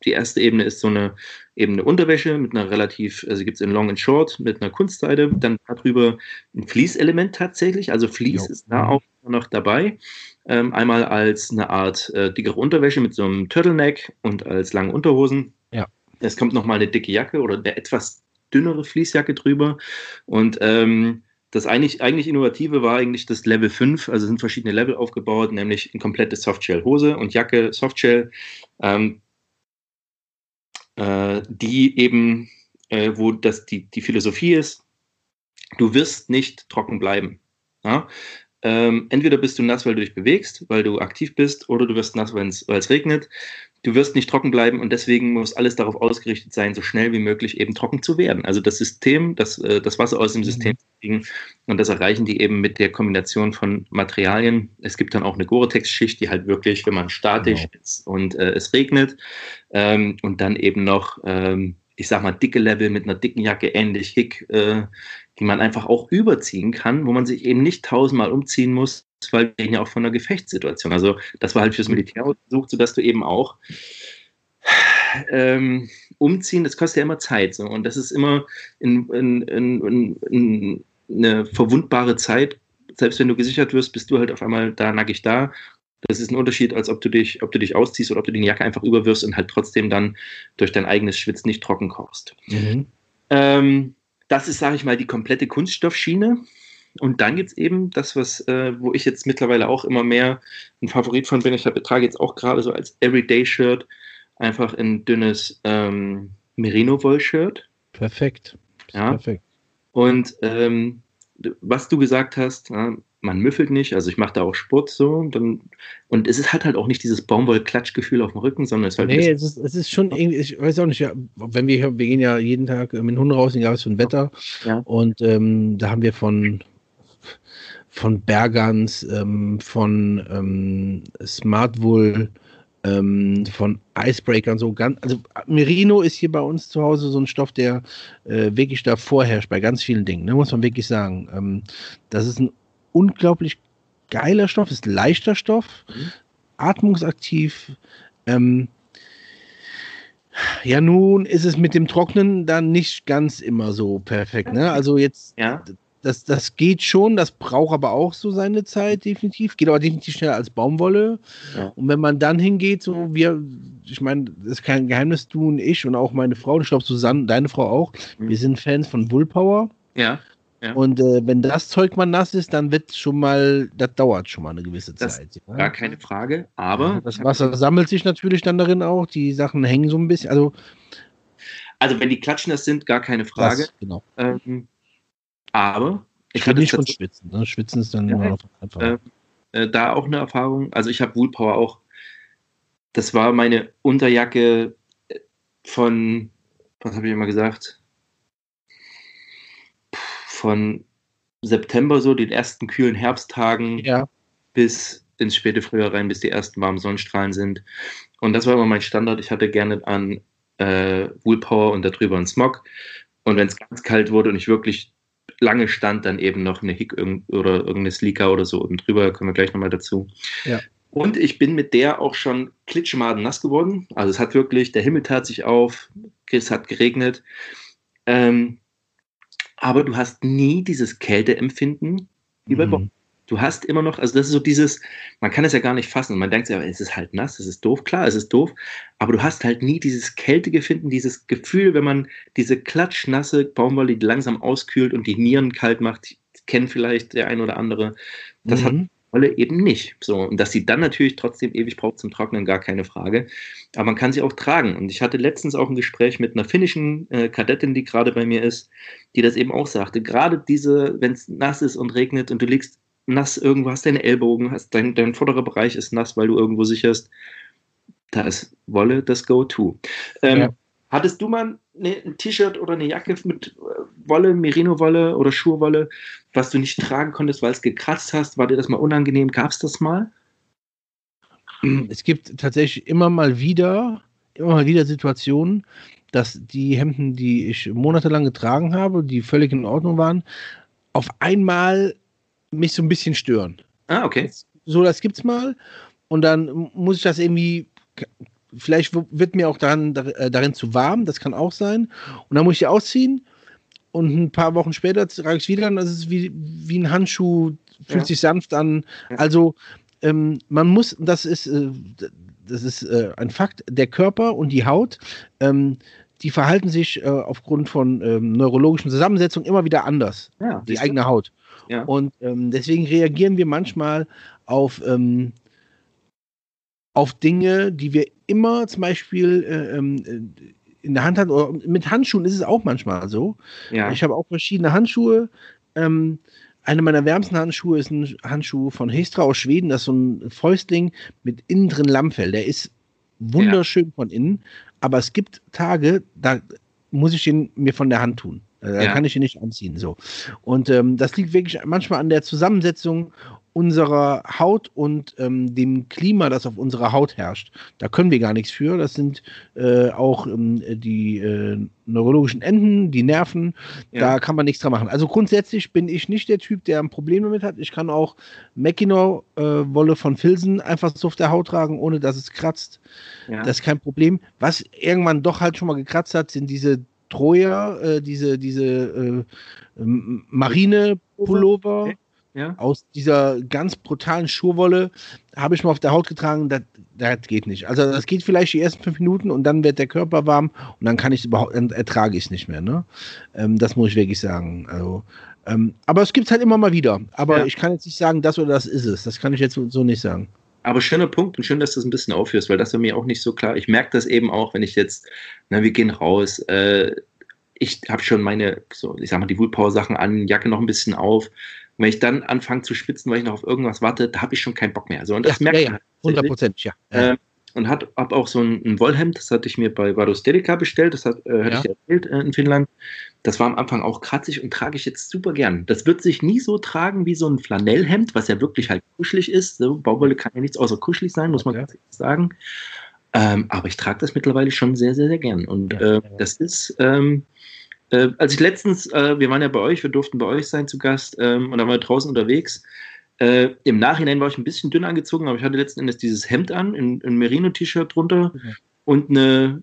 die erste Ebene ist so eine Ebene Unterwäsche mit einer relativ, also gibt es in Long and Short mit einer Kunstseite. Dann darüber ein Fließelement tatsächlich. Also Fließ jo. ist da auch noch dabei. Ähm, einmal als eine Art äh, dickere Unterwäsche mit so einem Turtleneck und als lange Unterhosen. Ja. Es kommt nochmal eine dicke Jacke oder eine etwas dünnere Fließjacke drüber. Und ähm, das eigentlich, eigentlich Innovative war eigentlich das Level 5, also sind verschiedene Level aufgebaut, nämlich eine komplette Softshell-Hose und Jacke, Softshell, ähm, äh, die eben, äh, wo das die, die Philosophie ist, du wirst nicht trocken bleiben. Ja? Ähm, entweder bist du nass, weil du dich bewegst, weil du aktiv bist, oder du wirst nass, weil es regnet. Du wirst nicht trocken bleiben und deswegen muss alles darauf ausgerichtet sein, so schnell wie möglich eben trocken zu werden. Also das System, das, äh, das Wasser aus dem System zu kriegen und das erreichen die eben mit der Kombination von Materialien. Es gibt dann auch eine Gore-Tex-Schicht, die halt wirklich, wenn man statisch genau. ist und äh, es regnet ähm, und dann eben noch ähm, ich sag mal, dicke Level mit einer dicken Jacke, ähnlich hick, äh, die man einfach auch überziehen kann, wo man sich eben nicht tausendmal umziehen muss, weil wir reden ja auch von einer Gefechtssituation. Also das war halt fürs Militär gesucht, sodass du eben auch ähm, umziehen, das kostet ja immer Zeit. So. Und das ist immer in, in, in, in, eine verwundbare Zeit. Selbst wenn du gesichert wirst, bist du halt auf einmal da nackig da. Das ist ein Unterschied, als ob du dich, ob du dich ausziehst oder ob du die Jacke einfach überwirfst und halt trotzdem dann durch dein eigenes Schwitz nicht trocken kochst. Mhm. Ähm, das ist, sage ich mal, die komplette Kunststoffschiene. Und dann gibt es eben das, was, äh, wo ich jetzt mittlerweile auch immer mehr ein Favorit von bin. Ich trage jetzt auch gerade so als Everyday-Shirt einfach ein dünnes ähm, Merino-Woll-Shirt. Perfekt. Ja. Perfekt. Und ähm, was du gesagt hast, ja, man müffelt nicht, also ich mache da auch Sport so. Dann, und es ist, hat halt auch nicht dieses Baumwoll-Klatschgefühl auf dem Rücken, sondern es ist halt. Nee, es ist, es ist schon irgendwie, ich weiß auch nicht, ja, wenn wir, wir gehen ja jeden Tag mit den Hunden raus, egal was für ein Wetter. Ja. Und ähm, da haben wir von, von Bergans, ähm, von ähm, Smartwool, ähm, von Icebreakern so ganz, also Merino ist hier bei uns zu Hause so ein Stoff, der äh, wirklich da vorherrscht bei ganz vielen Dingen, ne, muss man wirklich sagen. Ähm, das ist ein unglaublich geiler Stoff, ist leichter Stoff, mhm. atmungsaktiv. Ähm, ja, nun ist es mit dem Trocknen dann nicht ganz immer so perfekt. Ne? Also jetzt, ja. Das, das geht schon, das braucht aber auch so seine Zeit, definitiv. Geht aber definitiv schneller als Baumwolle. Ja. Und wenn man dann hingeht, so wir, ich meine, das ist kein Geheimnis, du und ich und auch meine Frau, ich glaube Susanne, deine Frau auch, mhm. wir sind Fans von Woolpower. Ja. Und äh, wenn das Zeug mal nass ist, dann wird schon mal, das dauert schon mal eine gewisse das Zeit. Ja? Gar keine Frage, aber. Ja, das Wasser sammelt sich natürlich dann darin auch, die Sachen hängen so ein bisschen. Also, also wenn die Klatschen das sind, gar keine Frage. Das, genau. Ähm, aber. Ich kann nicht von schwitzen. Ne? Schwitzen ist dann ja, immer einfach. Äh, äh, da auch eine Erfahrung. Also ich habe Woolpower auch. Das war meine Unterjacke von, was habe ich immer gesagt? von September so, den ersten kühlen Herbsttagen, ja. bis ins späte Frühjahr rein, bis die ersten warmen Sonnenstrahlen sind. Und das war immer mein Standard. Ich hatte gerne an äh, Woolpower und darüber einen Smog. Und wenn es ganz kalt wurde und ich wirklich lange stand, dann eben noch eine Hick oder irgendeine Sleeker oder so oben drüber, kommen wir gleich nochmal dazu. Ja. Und ich bin mit der auch schon klitschmaden nass geworden. Also es hat wirklich, der Himmel tat sich auf, es hat geregnet. Ähm, aber du hast nie dieses Kälteempfinden wie bei mhm. Du hast immer noch, also das ist so dieses, man kann es ja gar nicht fassen. Man denkt sich, aber es ist halt nass, es ist doof, klar, es ist doof, aber du hast halt nie dieses Kältegefinden, dieses Gefühl, wenn man diese klatschnasse Baumwolle, die langsam auskühlt und die Nieren kalt macht, kennt vielleicht der ein oder andere. Das mhm. hat Wolle eben nicht. So, und dass sie dann natürlich trotzdem ewig braucht zum Trocknen, gar keine Frage. Aber man kann sie auch tragen. Und ich hatte letztens auch ein Gespräch mit einer finnischen äh, Kadettin, die gerade bei mir ist, die das eben auch sagte. Gerade diese, wenn es nass ist und regnet und du liegst nass irgendwo, hast deine Ellbogen, hast dein, dein vorderer Bereich ist nass, weil du irgendwo sicherst, da ist Wolle das Go-To. Ähm, ja. Hattest du mal ein T-Shirt oder eine Jacke mit äh, Wolle, Merino-Wolle oder Schurwolle, was du nicht tragen konntest, weil es gekratzt hast? War dir das mal unangenehm? Gab es das mal? Es gibt tatsächlich immer mal wieder, immer mal wieder Situationen, dass die Hemden, die ich monatelang getragen habe, die völlig in Ordnung waren, auf einmal mich so ein bisschen stören. Ah, okay. So, das gibt's mal. Und dann muss ich das irgendwie, vielleicht wird mir auch daran, äh, darin zu warm, das kann auch sein. Und dann muss ich die ausziehen und ein paar Wochen später trage ich es wieder und das ist wie, wie ein Handschuh, fühlt Ja. sich sanft an. Ja. Also ähm, man muss, das ist, äh, das ist äh, ein Fakt, der Körper und die Haut, ähm, die verhalten sich äh, aufgrund von ähm, neurologischen Zusammensetzungen immer wieder anders, Ja, die eigene Haut. Ja. Und ähm, deswegen reagieren wir manchmal auf, ähm, auf Dinge, die wir immer zum Beispiel äh, ähm, äh, in der Hand hatten. Oder mit Handschuhen ist es auch manchmal so. ja. Ich habe auch verschiedene Handschuhe. Ähm, eine meiner wärmsten Handschuhe ist ein Handschuh von Hestra aus Schweden. Das ist so ein Fäustling mit innen drin Lammfell. Der ist wunderschön von innen. Aber es gibt Tage, da muss ich ihn mir von der Hand tun. Äh, Da Ja. kann ich ihn nicht anziehen. So. Und ähm, das liegt wirklich manchmal an der Zusammensetzung unserer Haut und ähm, dem Klima, das auf unserer Haut herrscht. Da können wir gar nichts für. Das sind äh, auch ähm, die äh, neurologischen Enden, die Nerven. Da ja. kann man nichts dran machen. Also grundsätzlich bin ich nicht der Typ, der ein Problem damit hat. Ich kann auch Mackinac-Wolle von Filzen einfach so auf der Haut tragen, ohne dass es kratzt. ja. Das ist kein Problem. Was irgendwann doch halt schon mal gekratzt hat, sind diese Troja, äh, diese, diese äh, Marine-Pullover ja. aus dieser ganz brutalen Schurwolle. Habe ich mal auf der Haut getragen, das, das geht nicht. Also das geht vielleicht die ersten fünf Minuten und dann wird der Körper warm und dann kann ich es überhaupt, dann ertrage ich es nicht mehr. Ne? Ähm, das muss ich wirklich sagen. Also, ähm, aber es gibt es halt immer mal wieder. Aber Ja. ich kann jetzt nicht sagen, das oder das ist es. Das kann ich jetzt so nicht sagen. Aber schöner Punkt und schön, dass du das ein bisschen aufführst, weil das war mir auch nicht so klar. Ich merke das eben auch, wenn ich jetzt, na, wir gehen raus, äh, ich habe schon meine, so, ich sag mal, die Woolpower-Sachen an, Jacke noch ein bisschen auf. Und wenn ich dann anfange zu schwitzen, weil ich noch auf irgendwas warte, da habe ich schon keinen Bock mehr. So, und das Ja, merkt ja, ja. tatsächlich. Hundertprozentig, ja. Ähm, und hat hab auch so ein, ein Wollhemd, das hatte ich mir bei Vadosterica bestellt, das hat, äh, hatte Ja. ich dir erzählt äh, in Finnland. Das war am Anfang auch kratzig und trage ich jetzt super gern. Das wird sich nie so tragen wie so ein Flanellhemd, was ja wirklich halt kuschelig ist. So, Baumwolle kann ja nichts außer kuschelig sein, muss man Ja. ganz ehrlich sagen. Ähm, aber ich trage das mittlerweile schon sehr, sehr, sehr gern. Und Ja, äh, das ist, ähm, äh, als ich letztens, äh, wir waren ja bei euch, wir durften bei euch sein zu Gast ähm, und dann waren wir draußen unterwegs. Äh, Im Nachhinein war ich ein bisschen dünn angezogen, aber ich hatte letzten Endes dieses Hemd an, ein, ein Merino-T-Shirt drunter Mhm. und eine,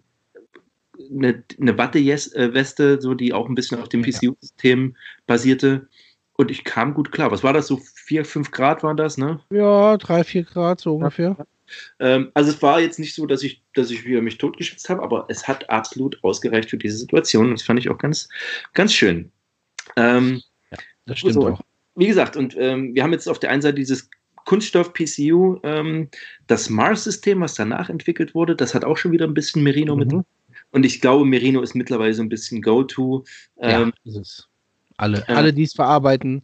eine, eine Watte-Weste, so die auch ein bisschen auf dem Ja. PCU-System basierte. Und ich kam gut klar. Was war das? So 4, 5 Grad waren das, ne? Ja, drei, vier Grad so ungefähr. Ähm, also es war jetzt nicht so, dass ich, dass ich wieder mich totgeschwitzt habe, aber es hat absolut ausgereicht für diese Situation. Das fand ich auch ganz, ganz schön. Ähm, Das stimmt so, auch. wie gesagt, und ähm, wir haben jetzt auf der einen Seite dieses Kunststoff-PCU, ähm, das Mars-System, was danach entwickelt wurde, das hat auch schon wieder ein bisschen Merino mit. Und ich glaube, Merino ist mittlerweile so ein bisschen Go-To. Ähm, ja, ist es. Alle, Ja. alle, die es verarbeiten.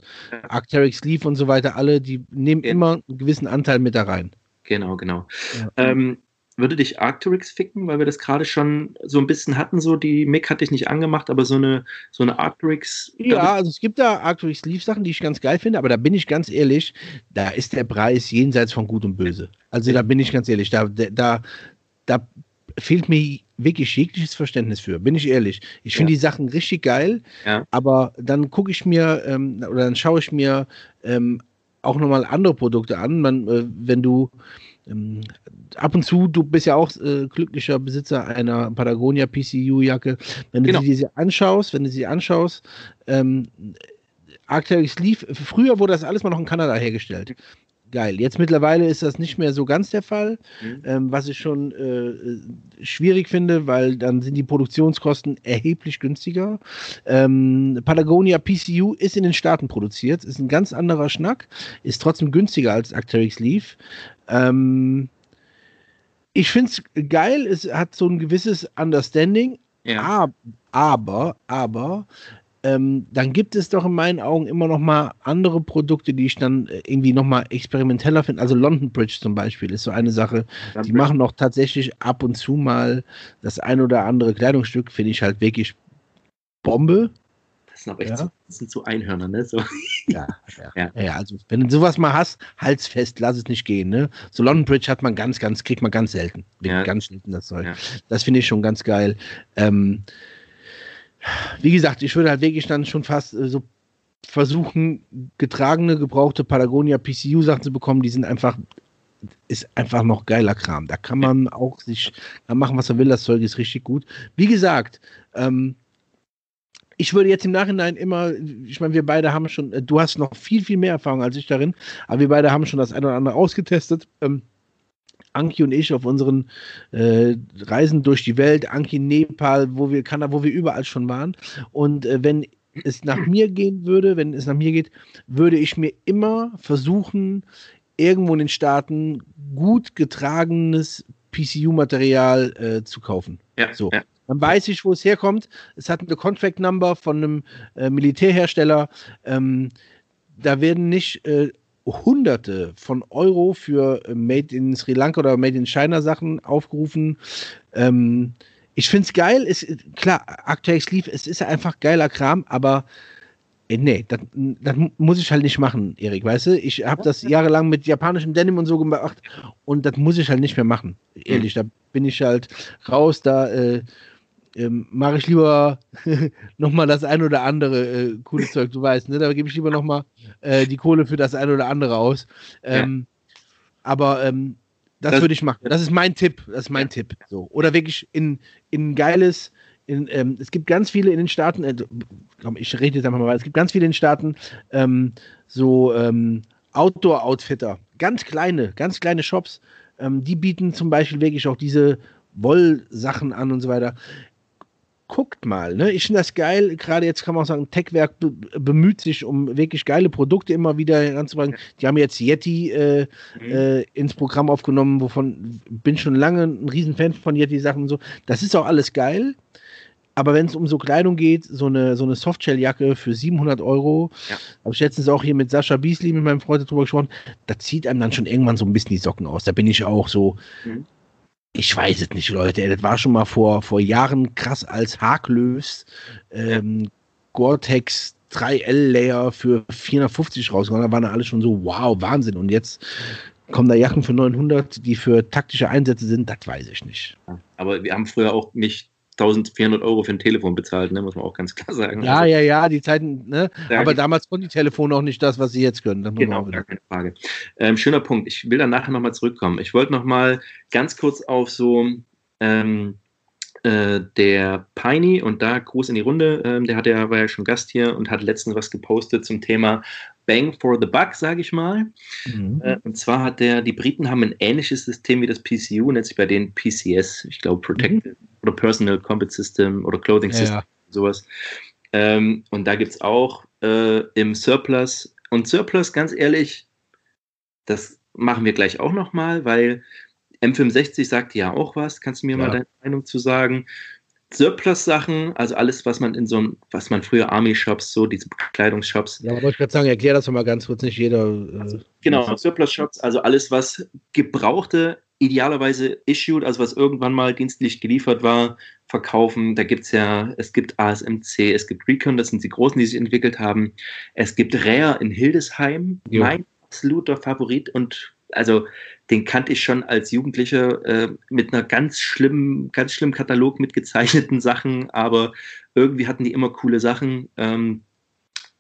Arcteryx Sleeve und so weiter, alle, die nehmen Ja. immer einen gewissen Anteil mit da rein. Genau, genau. Ja. Ähm, würde dich Arcturix ficken, weil wir das gerade schon so ein bisschen hatten, so die Mick hatte ich nicht angemacht, aber so eine, so eine Arcturix. Ja, also es gibt da Arcteryx Sleeve Sachen, die ich ganz geil finde, aber da bin ich ganz ehrlich, da ist der Preis jenseits von Gut und Böse. Also da bin ich ganz ehrlich, da, da, da fehlt mir wirklich jegliches Verständnis für, bin ich ehrlich. Ich finde Ja. die Sachen richtig geil, Ja. aber dann gucke ich mir ähm, oder dann schaue ich mir ähm, auch nochmal andere Produkte an. Man, äh, wenn du ähm, ab und zu, du bist ja auch äh, glücklicher Besitzer einer Patagonia PCU-Jacke, wenn du Genau. sie dir anschaust, wenn du sie anschaust, ähm, Arcteryx Leaf, früher wurde das alles mal noch in Kanada hergestellt. Geil. Jetzt mittlerweile ist das nicht mehr so ganz der Fall, Mhm. ähm, was ich schon äh, schwierig finde, weil dann sind die Produktionskosten erheblich günstiger. Ähm, Patagonia PCU ist in den Staaten produziert, ist ein ganz anderer Schnack, ist trotzdem günstiger als Arcteryx Leaf. Ähm, ich finde es geil, es hat so ein gewisses Understanding, Ja. Ab- aber, aber, ähm, dann gibt es doch in meinen Augen immer noch mal andere Produkte, die ich dann äh, irgendwie noch mal experimenteller finde. Also London Bridge zum Beispiel ist so eine Sache. Die machen auch tatsächlich ab und zu mal das ein oder andere Kleidungsstück, finde ich halt wirklich Bombe. Das sind aber echt Ja. so, das sind so Einhörner, ne? So. ja, ja, ja. ja, also wenn du sowas mal hast, halt's fest, lass es nicht gehen. Ne? So London Bridge hat man ganz, ganz, kriegt man ganz selten. Ja. Ganz selten das Zeug. Das finde ich schon ganz geil. Ähm, wie gesagt, ich würde halt wirklich dann schon fast äh, so versuchen, getragene, gebrauchte Patagonia PCU-Sachen zu bekommen, die sind einfach, ist einfach noch geiler Kram. Da kann man auch sich machen, was man will. Das Zeug ist richtig gut. Wie gesagt, ähm, ich würde jetzt im Nachhinein immer, ich meine, wir beide haben schon, äh, du hast noch viel, viel mehr Erfahrung als ich darin, aber wir beide haben schon das eine oder andere ausgetestet. Ähm, Anki und ich auf unseren äh, Reisen durch die Welt, Anki in Nepal, wo wir Kanada, wo wir überall schon waren. Und äh, wenn es nach mir gehen würde, wenn es nach mir geht, würde ich mir immer versuchen, irgendwo in den Staaten gut getragenes PCU-Material äh, zu kaufen. Ja, so. Ja. Dann weiß ich, wo es herkommt. Es hat eine Contract Number von einem äh, Militärhersteller. Ähm, da werden nicht äh, Hunderte von Euro für äh, Made in Sri Lanka oder Made in China Sachen aufgerufen. Ähm, ich finde es geil. Ist, klar, aktuell Sleeve, es ist einfach geiler Kram, aber äh, nee, das, das, muss ich halt nicht machen, Erik, weißt du? Ich habe das jahrelang mit japanischem Denim und so gemacht und das muss ich halt nicht mehr machen. Ehrlich, da bin ich halt raus, da äh, ähm, mache ich lieber nochmal das ein oder andere äh, coole Zeug, du weißt, ne? Da gebe ich lieber nochmal äh, die Kohle für das ein oder andere aus. Ähm, ja. Aber ähm, das, das würde ich machen. Das ist mein Tipp. Das ist mein ja. Tipp. So. Oder wirklich in, in geiles. In, ähm, es gibt ganz viele in den Staaten, äh, ich rede jetzt einfach mal weiter, es gibt ganz viele in den Staaten ähm, so ähm, Outdoor-Outfitter, ganz kleine, ganz kleine Shops, ähm, die bieten zum Beispiel wirklich auch diese Wollsachen an und so weiter guckt mal. Ne? Ich finde das geil. Gerade jetzt kann man auch sagen, Techwerk be bemüht sich um wirklich geile Produkte immer wieder heranzubringen. Die haben jetzt Yeti äh, mhm. äh, ins Programm aufgenommen, wovon bin schon lange ein Riesenfan von Yeti-Sachen und so. Das ist auch alles geil. Aber wenn es um so Kleidung geht, so eine, so eine Softshell-Jacke für 700 Euro, ja. habe ich letztens auch hier mit Sascha Beasley, mit meinem Freund darüber gesprochen, da zieht einem dann schon irgendwann so ein bisschen die Socken aus. Da bin ich auch so, mhm ich weiß es nicht, Leute. Das war schon mal vor, vor Jahren krass als Haklös ähm, Gore-Tex 3L-Layer für 450 rausgekommen. Da waren alle schon so, wow, Wahnsinn. Und jetzt kommen da Jacken für 900, die für taktische Einsätze sind. Das weiß ich nicht. Aber wir haben früher auch nicht 1400 Euro für ein Telefon bezahlt, ne? muss man auch ganz klar sagen. Ja, also, ja, ja, die Zeiten, ne? aber damals konnten die Telefone auch nicht das, was sie jetzt können. Genau, gar keine Frage. Ähm, schöner Punkt. Ich will dann nachher nochmal zurückkommen. Ich wollte nochmal ganz kurz auf so ähm, äh, der Piney und da Gruß in die Runde, ähm, der hat ja, war ja schon Gast hier und hat letztens was gepostet zum Thema Bang for the Buck, sage ich mal. Mhm. Äh, und zwar hat der, die Briten haben ein ähnliches System wie das PCU, nennt sich bei denen PCS, ich glaube Protected mhm. Oder Personal Combat System oder Clothing System, ja. sowas. Ähm, und da gibt es auch äh, im Surplus, und Surplus, ganz ehrlich, das machen wir gleich auch nochmal, weil M65 sagt ja auch was. Kannst du mir ja. mal deine Meinung zu sagen? Surplus-Sachen, also alles, was man in so einem, was man früher Army-Shops, so diese Kleidungsshops. Ja, wollte ich gerade sagen, erklär das mal ganz kurz, nicht jeder. Äh, genau, Surplus-Shops, also alles, was gebrauchte, idealerweise issued, also was irgendwann mal dienstlich geliefert war, verkaufen. Da gibt es ja, es gibt ASMC, es gibt Recon, das sind die großen, die sich entwickelt haben. Es gibt Rare in Hildesheim, jo. mein absoluter Favorit und also den kannte ich schon als Jugendlicher äh, mit einer ganz schlimmen, ganz schlimmen Katalog mit gezeichneten Sachen, aber irgendwie hatten die immer coole Sachen. Ähm,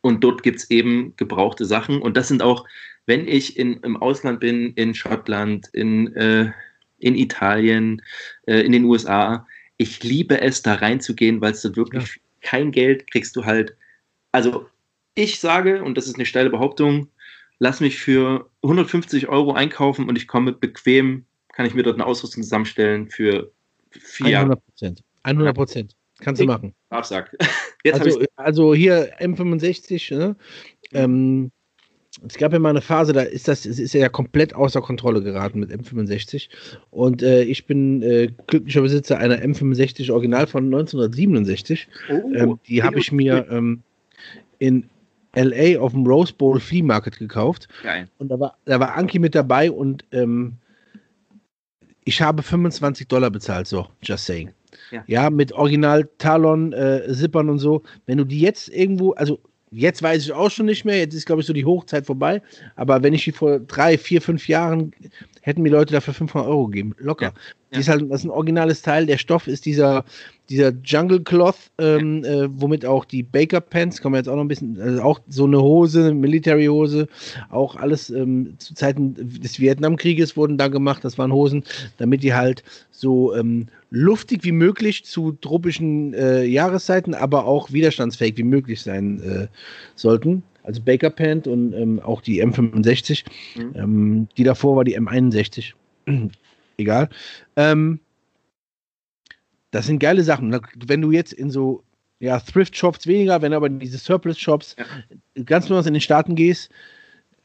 und dort gibt es eben gebrauchte Sachen. Und das sind auch, wenn ich in, im Ausland bin, in Schottland, in, äh, in Italien, äh, in den USA, ich liebe es, da reinzugehen, weil es da wirklich ja. kein Geld kriegst du halt. Also ich sage, und das ist eine steile Behauptung, lass mich für 150 Euro einkaufen und ich komme bequem, kann ich mir dort eine Ausrüstung zusammenstellen für vier 100 Prozent. 100 Prozent. Kannst du machen. Absag. also, also hier M65, ne? Ähm, es gab ja mal eine Phase, da ist das, es ist ja komplett außer Kontrolle geraten mit M65. Und äh, ich bin äh, glücklicher Besitzer einer M65 Original von 1967. Oh, ähm, die habe ich mir ähm, in LA auf dem Rose Bowl Flea Market gekauft. Geil. Und da war, da war Anki mit dabei und ähm, ich habe 25 Dollar bezahlt, so, just saying. Ja, ja mit Original Talon, äh, Zippern und so. Wenn du die jetzt irgendwo, also jetzt weiß ich auch schon nicht mehr. Jetzt ist, glaube ich, so die Hochzeit vorbei. Aber wenn ich die vor drei, vier, fünf Jahren hätten mir Leute dafür 500 Euro gegeben. Locker. Ja. Die ist halt, das ist ein originales Teil. Der Stoff ist dieser, dieser Jungle Cloth, ähm, äh, womit auch die Baker Pants, kommen wir jetzt auch noch ein bisschen, also auch so eine Hose, Military Hose, auch alles ähm, zu Zeiten des Vietnamkrieges wurden da gemacht. Das waren Hosen, damit die halt so ähm, luftig wie möglich zu tropischen äh, Jahreszeiten, aber auch widerstandsfähig wie möglich sein äh, sollten. Also Baker Pant und ähm, auch die M65. Mhm. Ähm, die davor war die M61. Egal. Ähm, das sind geile Sachen. Wenn du jetzt in so ja, Thrift-Shops weniger, wenn du aber in diese Surplus-Shops ganz besonders in den Staaten gehst,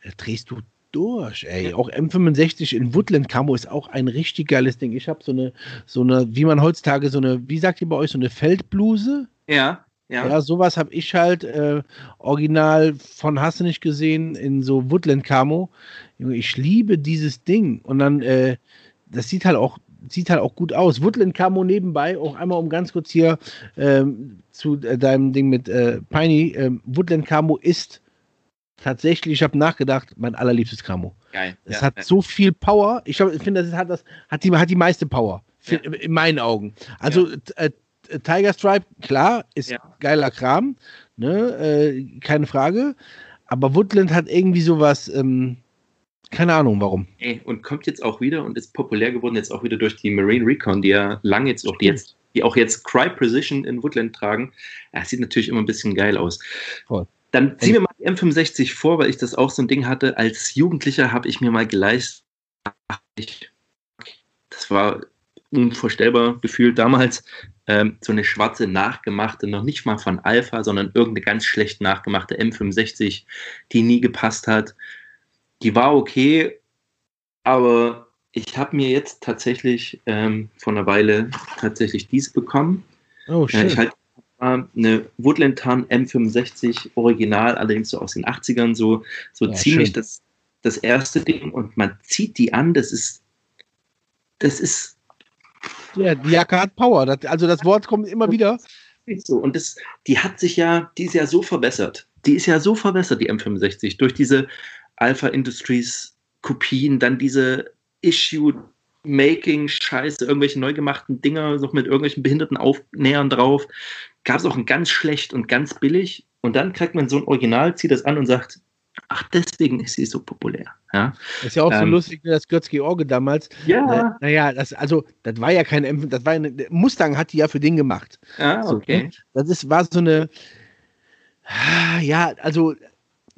äh, drehst du durch, ey. Auch M65 in Woodland Camo ist auch ein richtig geiles Ding. Ich habe so eine, so eine, wie man heutzutage so eine, wie sagt ihr bei euch, so eine Feldbluse? Ja, ja. Ja, sowas habe ich halt äh, original von Hast du nicht gesehen in so Woodland Camo. Junge, ich liebe dieses Ding. Und dann, äh, das sieht halt auch, sieht halt auch gut aus. Woodland Camo nebenbei, auch einmal um ganz kurz hier ähm, zu äh, deinem Ding mit äh, Piney. Ähm, Woodland Camo ist tatsächlich, ich habe nachgedacht, mein allerliebstes Camo. Geil. Es ja, hat ja. so viel Power. Ich, ich finde, das hat, das hat, die, hat die meiste Power. Für, In meinen Augen. Also äh, Tiger Stripe, klar, ist Ja. geiler Kram. Ne? Äh, keine Frage. Aber Woodland hat irgendwie sowas, ähm, keine Ahnung warum. Ey, und kommt jetzt auch wieder und ist populär geworden, jetzt auch wieder durch die Marine Recon, die ja lange jetzt auch die jetzt, die auch jetzt Cry Precision in Woodland tragen. Ja, sieht natürlich immer ein bisschen geil aus. Voll. Dann ziehen wir mal M65 vor, weil ich das auch so ein Ding hatte. Als Jugendlicher habe ich mir mal geleistet. Das war unvorstellbar gefühlt damals. Ähm, so eine schwarze nachgemachte, noch nicht mal von Alpha, sondern irgendeine ganz schlecht nachgemachte M65, die nie gepasst hat. Die war okay, aber ich habe mir jetzt tatsächlich ähm, vor einer Weile tatsächlich dies bekommen. Oh, Ja, ich halt eine Woodland Tarn M65 Original, allerdings so aus den 80ern, so, so Ja, ziemlich schön. das, das erste Ding und man zieht die an, das ist, das ist ja, die Jacke hat Power. Das, also das Wort kommt immer wieder. so. Und das, die hat sich ja, die ist ja so verbessert. Die ist ja so verbessert, die M65, durch diese Alpha Industries Kopien, dann diese Issue Making Scheiße, irgendwelche neu gemachten Dinger, noch mit irgendwelchen behinderten Aufnähern drauf. Gab es auch ein ganz schlecht und ganz billig. Und dann kriegt man so ein Original, zieht das an und sagt, ach, deswegen ist sie so populär. Ja, Das ist ja auch so Ähm. lustig, wie das Götz-George damals. ja, Äh, naja, das, also, das war ja kein das war eine, Mustang hat die ja für den gemacht. So, okay. ne? Das ist, war so eine, Ah, ja, also,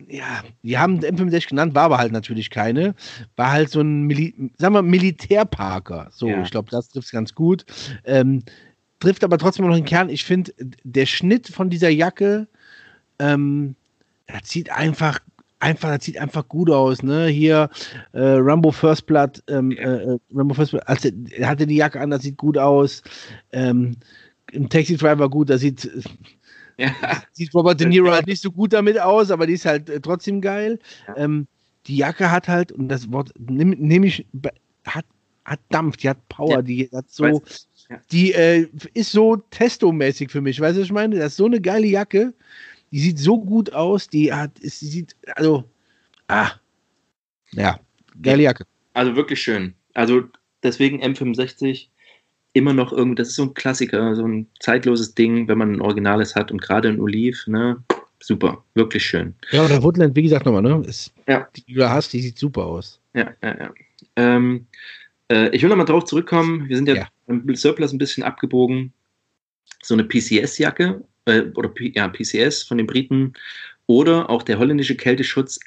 ja, die haben M65 genannt, war aber halt natürlich keine. War halt so ein, Mili sagen wir, Militärparker. So, Ja. ich glaube, das trifft es ganz gut. Ähm, trifft aber trotzdem noch den Kern. Ich finde, der Schnitt von dieser Jacke, ähm, das sieht einfach, einfach, das sieht einfach gut aus, ne? Hier, äh, Rambo First Blood, ähm, Ja. äh, Rambo First Blood, also, er hatte die Jacke an, das sieht gut aus. Ähm, Im Taxi Driver gut, das sieht, Ja, sieht Robert De Niro halt nicht so gut damit aus, aber die ist halt äh, trotzdem geil. Ja. Ähm, die Jacke hat halt, und das Wort nehme nehm ich, hat, hat Dampf, die hat Power, Ja. die hat so, die äh, ist so testomäßig für mich, weißt du, was ich meine? Das ist so eine geile Jacke, die sieht so gut aus, die hat, die sieht, also, ah, ja, geile Jacke. Also wirklich schön. Also deswegen M65 immer noch irgendwie, das ist so ein Klassiker, so ein zeitloses Ding, wenn man ein Originales hat und gerade ein Oliv, ne? Super, wirklich schön. Ja, oder Woodland, wie gesagt, nochmal, ne? Ist, Ja. Die, du hast, die sieht super aus. Ja, ja, ja. Ähm, äh, ich will nochmal drauf zurückkommen. Wir sind ja, Ja. beim Surplus ein bisschen abgebogen. So eine PCS-Jacke äh, oder P ja, PCS von den Briten oder auch der holländische Kälteschutz.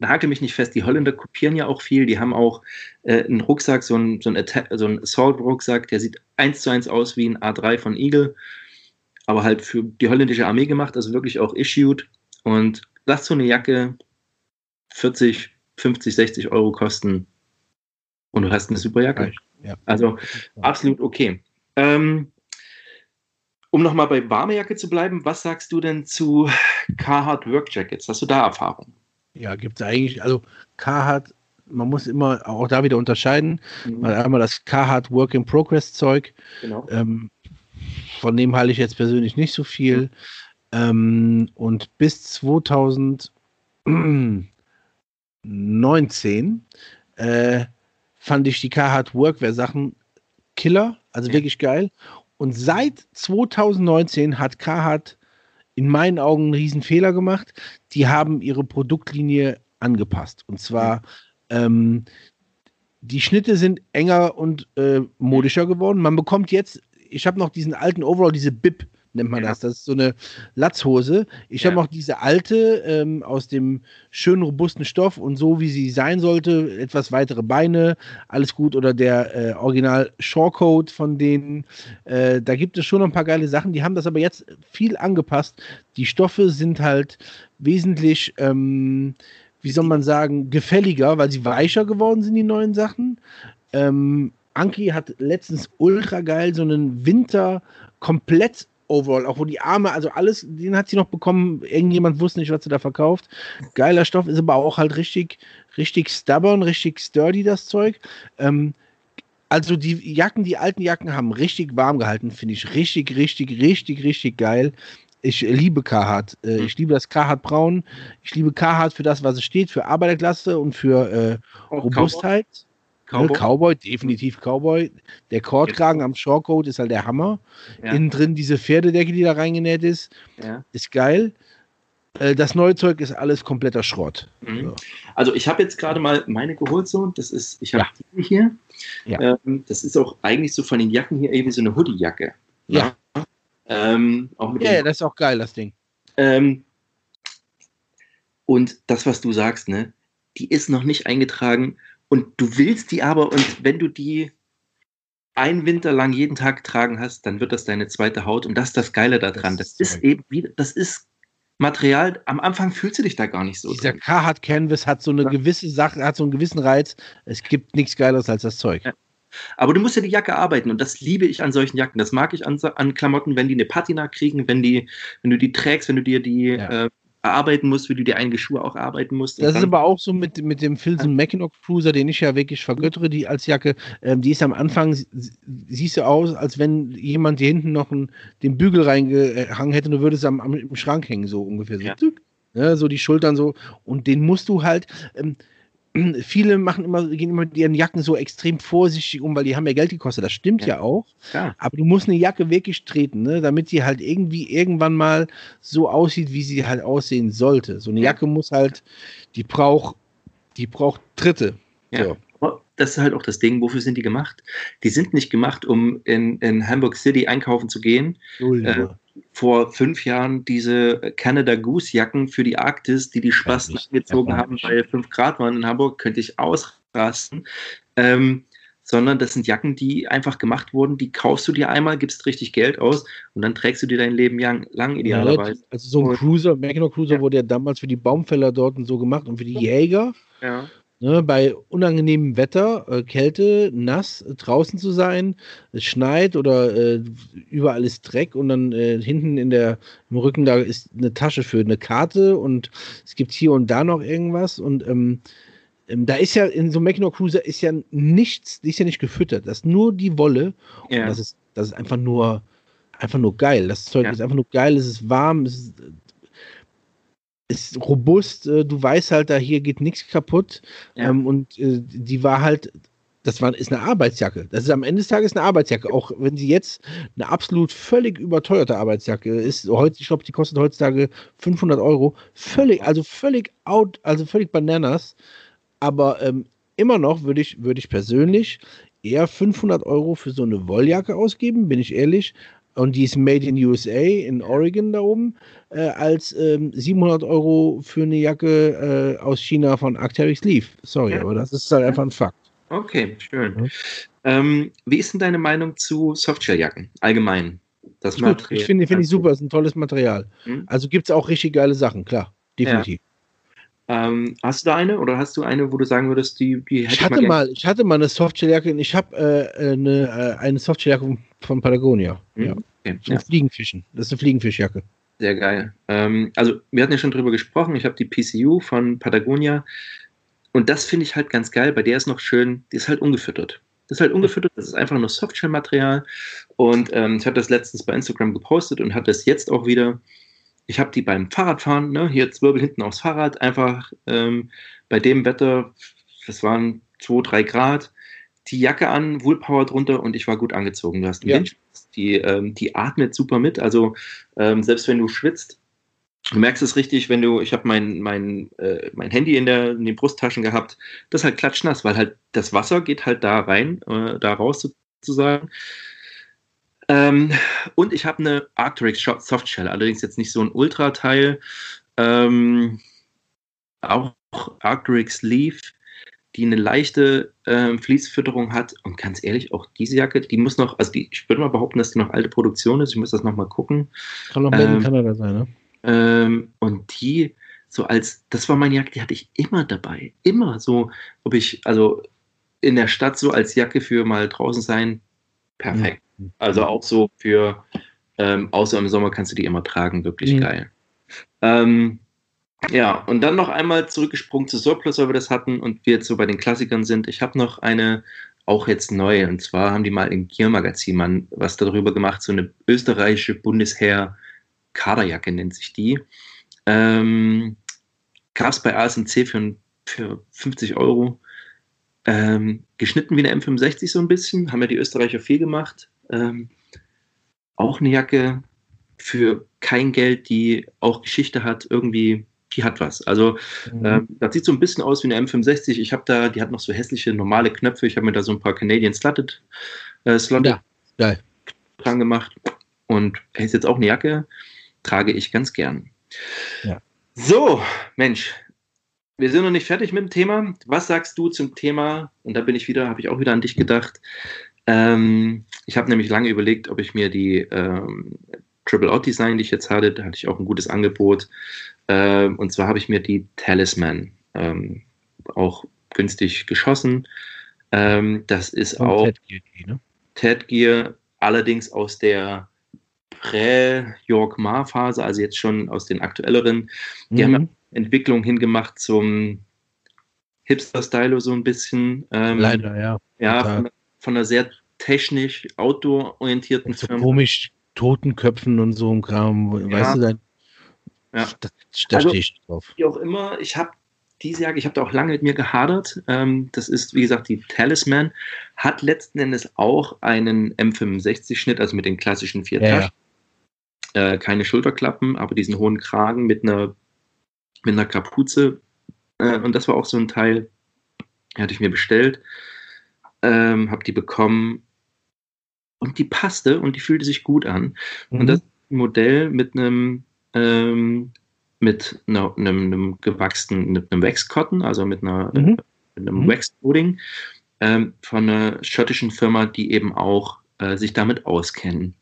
Nagel mich nicht fest, die Holländer kopieren ja auch viel. Die haben auch äh, einen Rucksack, so einen, so einen, so einen Assault-Rucksack, der sieht eins zu eins aus wie ein A3 von Eagle, aber halt für die holländische Armee gemacht, also wirklich auch issued. Und lass so eine Jacke 40, 50, 60 Euro kosten und du hast eine super Jacke. Ja. Also absolut okay. Ähm, um nochmal bei warme Jacke zu bleiben, was sagst du denn zu Carhartt Work Jackets? Hast du da Erfahrung? Ja, gibt es eigentlich, also Carhartt, man muss immer auch da wieder unterscheiden. Mal einmal das Carhartt Work in Progress Zeug, Genau. ähm, von dem halte ich jetzt persönlich nicht so viel. Ähm, und bis 2019 äh, fand ich die Carhartt Workwear Sachen Killer, also Ja. wirklich geil. Und seit 2019 hat Carhartt in meinen Augen einen riesen Fehler gemacht. Die haben ihre Produktlinie angepasst. Und zwar ähm, die Schnitte sind enger und äh, modischer geworden. Man bekommt jetzt, ich habe noch diesen alten Overall, diese Bib nennt man Ja. das. Das ist so eine Latzhose. Ich Ja. habe noch diese alte ähm, aus dem schönen, robusten Stoff und so, wie sie sein sollte. Etwas weitere Beine, alles gut. Oder der äh, Original Shorecoat von denen. Äh, da gibt es schon noch ein paar geile Sachen. Die haben das aber jetzt viel angepasst. Die Stoffe sind halt wesentlich, ähm, wie soll man sagen, gefälliger, weil sie weicher geworden sind, die neuen Sachen. Ähm, Anki hat letztens ultra geil so einen Winter komplett Overall, auch wo die Arme, also alles, den hat sie noch bekommen. Irgendjemand wusste nicht, was sie da verkauft. Geiler Stoff, ist aber auch halt richtig, richtig stubborn, richtig sturdy, das Zeug. Ähm, also die Jacken, die alten Jacken haben richtig warm gehalten, finde ich richtig, richtig, richtig, richtig geil. Ich liebe Carhartt. Äh, Mhm. Ich liebe das Carhartt Braun. Ich liebe Carhartt für das, was es steht, für Arbeiterklasse und für äh, Robustheit. Cowboy. Cowboy. Definitiv Cowboy. Der Kordkragen am Shortcoat ist halt der Hammer. Ja. Innen drin diese Pferdedecke, die da reingenäht ist, Ja. ist geil. Äh, Das neue Zeug ist alles kompletter Schrott. Mhm. So. Also ich habe jetzt gerade mal meine geholt so. Das ist, ich habe die hier. Ja. Ähm, das ist auch eigentlich so von den Jacken hier irgendwie so eine Hoodie-Jacke. Ja. Ähm, auch mit Ja, ja, das ist auch geil, das Ding. Ähm, und das, was du sagst, ne, die ist noch nicht eingetragen und du willst die aber und wenn du die einen Winter lang jeden Tag tragen hast, dann wird das deine zweite Haut und das ist das Geile daran. Das, Das ist ist eben wieder, das ist Material, am Anfang fühlst du dich da gar nicht so. Dieser drin. Carhartt Canvas hat so eine gewisse Sache, hat so einen gewissen Reiz. Es gibt nichts Geileres als das Zeug. Ja. Aber du musst ja die Jacke arbeiten und das liebe ich an solchen Jacken. Das mag ich an, an Klamotten, wenn die eine Patina kriegen, wenn die, wenn du die trägst, wenn du dir die Ja. äh, erarbeiten musst, wie du dir einige Schuhe auch erarbeiten musst. Das ist aber auch so mit, mit dem Filson Mackinac Cruiser, den ich ja wirklich vergöttere, die als Jacke. Ähm, die ist am Anfang, sie- siehst du aus, als wenn jemand hier hinten noch einen, den Bügel reingehangen hätte und du würdest am, am im Schrank hängen, so ungefähr. So, Ja. ja, so die Schultern so. Und den musst du halt. Ähm, viele machen immer, gehen immer mit ihren Jacken so extrem vorsichtig um, weil die haben ja Geld gekostet. Das stimmt ja, Ja. auch. ja. Aber du musst eine Jacke wirklich treten, ne? damit sie halt irgendwie irgendwann mal so aussieht, wie sie halt aussehen sollte. So eine Ja. Jacke muss halt, die braucht, die braucht Tritte. Ja. So. Aber Das ist halt auch das Ding, wofür sind die gemacht? Die sind nicht gemacht, um in, in Hamburg City einkaufen zu gehen. Null Äh. Vor fünf Jahren diese Canada Goose Jacken für die Arktis, die die Spasten nicht. angezogen haben, weil fünf Grad waren in Hamburg, könnte ich ausrasten. Ähm, sondern das sind Jacken, die einfach gemacht wurden, die kaufst du dir einmal, gibst richtig Geld aus und dann trägst du dir dein Leben lang, lang idealerweise. Also so ein Cruiser, Mackinac Cruiser Ja. wurde ja damals für die Baumfäller dort und so gemacht und für die Jäger. Ja. Ne, bei unangenehmem Wetter, äh, Kälte, nass, äh, draußen zu sein, es schneit oder äh, überall ist Dreck und dann äh, hinten in der, im Rücken da ist eine Tasche für eine Karte und es gibt hier und da noch irgendwas und ähm, ähm, da ist ja in so einem Mackinac Cruiser ist ja nichts, die ist ja nicht gefüttert, das ist nur die Wolle und Ja. das ist, das ist einfach nur, einfach nur geil. Das Zeug Ja. ist einfach nur geil, es ist warm, es ist, ist robust, äh, du weißt halt, da hier geht nichts kaputt. Ja. Ähm, und äh, die war halt, das war, ist eine Arbeitsjacke. Das ist am Ende des Tages eine Arbeitsjacke. Auch wenn sie jetzt eine absolut völlig überteuerte Arbeitsjacke ist. Heute, ich glaube, die kostet heutzutage 500 Euro. Völlig, also völlig out, also völlig bananas. Aber ähm, immer noch würde ich, würde ich persönlich eher 500 Euro für so eine Wolljacke ausgeben, bin ich ehrlich. Und die ist made in USA, in Oregon da oben, äh, als ähm, 700 Euro für eine Jacke äh, aus China von Arcteryx Leaf. Sorry, Ja. aber das ist halt einfach ein Fakt. Okay, schön. Ja. Ähm, wie ist denn deine Meinung zu Softshelljacken allgemein? Das gut. Ich finde find ich super, ist ein tolles Material. Hm? Also gibt es auch richtig geile Sachen, klar. Definitiv. Ähm, hast du da eine oder hast du eine, wo du sagen würdest, die, die hätte Ich hatte gern- mal, ich hatte mal eine Softshelljacke und ich habe äh, eine, äh, eine Softshelljacke von, von Patagonia. Hm? Ja. Okay, ein ja, Fliegenfischen. Das ist eine Fliegenfischjacke. sehr geil. Ähm, also, wir hatten ja schon drüber gesprochen. Ich habe die PCU von Patagonia. Und das finde ich halt ganz geil. Bei der ist noch schön, die ist halt ungefüttert. Das ist halt ungefüttert, das ist einfach nur Softshell-Material. Und ähm, ich hatte das letztens bei Instagram gepostet und hatte es jetzt auch wieder. Ich habe die beim Fahrradfahren, ne, hier Zwirbel hinten aufs Fahrrad, einfach ähm, bei dem Wetter, das waren 2, 3 Grad, die Jacke an, Woolpower drunter und ich war gut angezogen. Du hast einen Ja. Windschutz, die, ähm, die atmet super mit. Also ähm, selbst wenn du schwitzt, du merkst es richtig, wenn du, ich habe mein, mein, äh, mein Handy in, der, in den Brusttaschen gehabt, das ist halt klatschnass, weil halt das Wasser geht halt da rein, äh, da raus sozusagen. Ähm, und ich habe eine Arcteryx Shot Softshell, allerdings jetzt nicht so ein Ultra-Teil. Ähm, auch Arcteryx Leaf, die eine leichte ähm, Fließfütterung hat. Und ganz ehrlich, auch diese Jacke, die muss noch, also die, ich würde mal behaupten, dass die noch alte Produktion ist. Ich muss das nochmal gucken. Kann auch Made in Ähm, Kanada sein, ne? Ähm, und die, so als, das war meine Jacke, die hatte ich immer dabei. Immer so, ob ich, also in der Stadt so als Jacke für mal draußen sein, perfekt. Also auch so für, ähm, außer im Sommer kannst du die immer tragen, wirklich Mhm. geil. Ähm, ja, und dann noch einmal zurückgesprungen zu Surplus, weil wir das hatten und wir jetzt so bei den Klassikern sind. Ich habe noch eine, auch jetzt neu, und zwar haben die mal im Gear-Magazin mal was darüber gemacht, so eine österreichische Bundesheer Kaderjacke nennt sich die. Ähm, Gab es bei ASMC für, für 50 Euro. Ähm, geschnitten wie eine M65 so ein bisschen, haben ja die Österreicher viel gemacht. Ähm, auch eine Jacke für kein Geld, die auch Geschichte hat, irgendwie, die hat was. Also Mhm. ähm, das sieht so ein bisschen aus wie eine M65. Ich habe da, die hat noch so hässliche normale Knöpfe. Ich habe mir da so ein paar Canadian Slotted, äh, Slotted Ja, dran gemacht. Und er ist jetzt auch eine Jacke, trage ich ganz gern. Ja. So, Mensch, wir sind noch nicht fertig mit dem Thema. Was sagst du zum Thema? Und da bin ich wieder, habe ich auch wieder an dich gedacht. Ähm, ich habe nämlich lange überlegt, ob ich mir die ähm, Triple Out Design, die ich jetzt hatte, da hatte ich auch ein gutes Angebot. Ähm, und zwar habe ich mir die Talisman ähm, auch günstig geschossen. Ähm, das ist Von auch Ted Gear, ne? Allerdings aus der Prä-York Ma-Phase, also jetzt schon aus den aktuelleren. Die haben ja Mhm. Entwicklung hingemacht zum Hipster-Stylo so ein bisschen. Ähm, Leider, ja. Ja, von, von einer sehr technisch outdoor-orientierten so Firma. komisch Totenköpfen und so ein Kram. Ja. Weißt du, da, Ja. da, da Also- stehe ich drauf. Wie auch immer, ich habe diese Jacke, ich habe da auch lange mit mir gehadert. Ähm, das ist, wie gesagt, die Talisman. Hat letzten Endes auch einen M65-Schnitt, also mit den klassischen vier Ja. Taschen. Äh, keine Schulterklappen, aber diesen hohen Kragen mit einer, mit einer Kapuze. Äh, und das war auch so ein Teil, hatte ich mir bestellt. Ähm, habe die bekommen. Und die passte und die fühlte sich gut an. Und Mhm. das ein Modell mit einem ähm, mit einer, einem, einem gewachsenen, mit einem Wax-Cotton, also mit, einer, Mhm. mit einem Mhm. Wax-Coating ähm, von einer schottischen Firma, die eben auch äh, sich damit auskennen.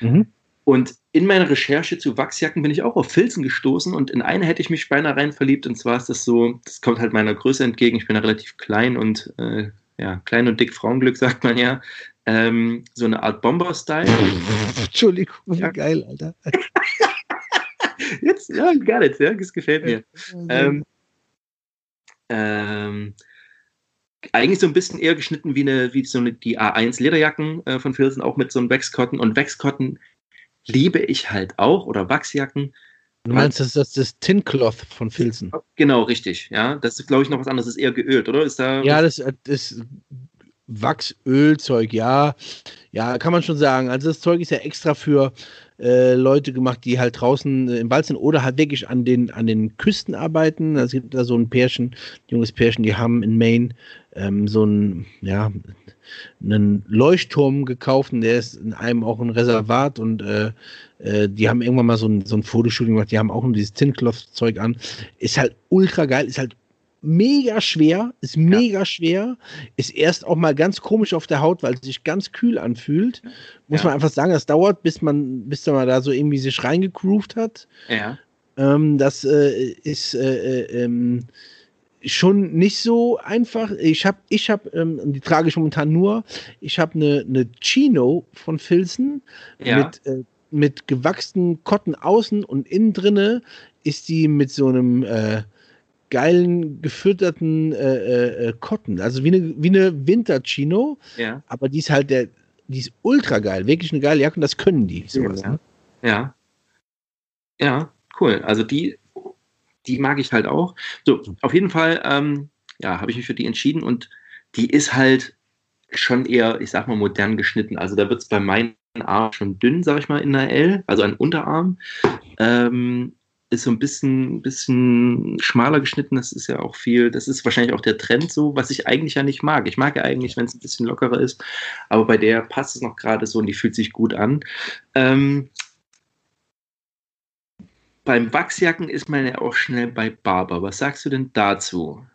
Mhm. Und in meiner Recherche zu Wachsjacken bin ich auch auf Filzen gestoßen und in eine hätte ich mich beinahe rein verliebt und zwar ist das so, das kommt halt meiner Größe entgegen, ich bin ja relativ klein und äh, ja, klein und dick Frauenglück sagt man ja, ähm, so eine Art Bomber-Style. Entschuldigung, Ja. geil, Alter. Jetzt, ja, got it, ja, das gefällt mir. Ähm, ähm, eigentlich so ein bisschen eher geschnitten wie, eine, wie so eine, die A1 Lederjacken äh, von Filzen, auch mit so einem Waxcotton. Und Waxcotton liebe ich halt auch, oder Wachsjacken. Du meinst, das ist das, das Tin Cloth von Filzen? Genau, richtig. Ja, das ist, glaube ich, noch was anderes. Das ist eher geölt, oder? Ist da Ja, das, das Wachsölzeug, ja. Ja, kann man schon sagen. Also das Zeug ist ja extra für äh, Leute gemacht, die halt draußen äh, im Wald sind oder halt wirklich an den, an den Küsten arbeiten. Es gibt da so ein Pärchen, ein junges Pärchen, die haben in Maine ähm, so ein, ja, einen Leuchtturm gekauft und der ist in einem auch ein Reservat und äh, äh, die haben irgendwann mal so ein, so ein Fotoshooting gemacht, die haben auch nur dieses Tincloth-Zeug an. Ist halt ultra geil, ist halt mega schwer, ist mega schwer, ist erst auch mal ganz komisch auf der Haut, weil es sich ganz kühl anfühlt. Muss Ja. man einfach sagen, das dauert, bis man, bis man da so irgendwie sich reingegroovt hat. Ja. Ähm, das äh, ist äh, äh, ähm, schon nicht so einfach. Ich habe, ich habe, ähm, die trage ich momentan nur. Ich habe eine eine Chino von Filzen Ja. mit äh, mit gewachsenen Kotten außen und innen drinne ist die mit so einem äh, geilen gefütterten äh, äh, äh, Kotten, also wie eine wie eine Winter-Chino, Ja. aber die ist halt der, die ist ultra geil, wirklich eine geile Jacke und das können die. Sowas, Ja. ne? Ja. Ja, cool. Also die, die mag ich halt auch. So, auf jeden Fall, ähm, ja, habe ich mich für die entschieden und die ist halt schon eher, ich sag mal, modern geschnitten. Also da wird es bei meinen Armen schon dünn, sag ich mal, in der L, also ein Unterarm. Ähm, ist so ein bisschen, bisschen schmaler geschnitten. Das ist ja auch viel, das ist wahrscheinlich auch der Trend so, was ich eigentlich ja nicht mag. Ich mag ja eigentlich, wenn es ein bisschen lockerer ist, aber bei der passt es noch gerade so und die fühlt sich gut an. Ähm, beim Wachsjacken ist man ja auch schnell bei Barber. Was sagst du denn dazu?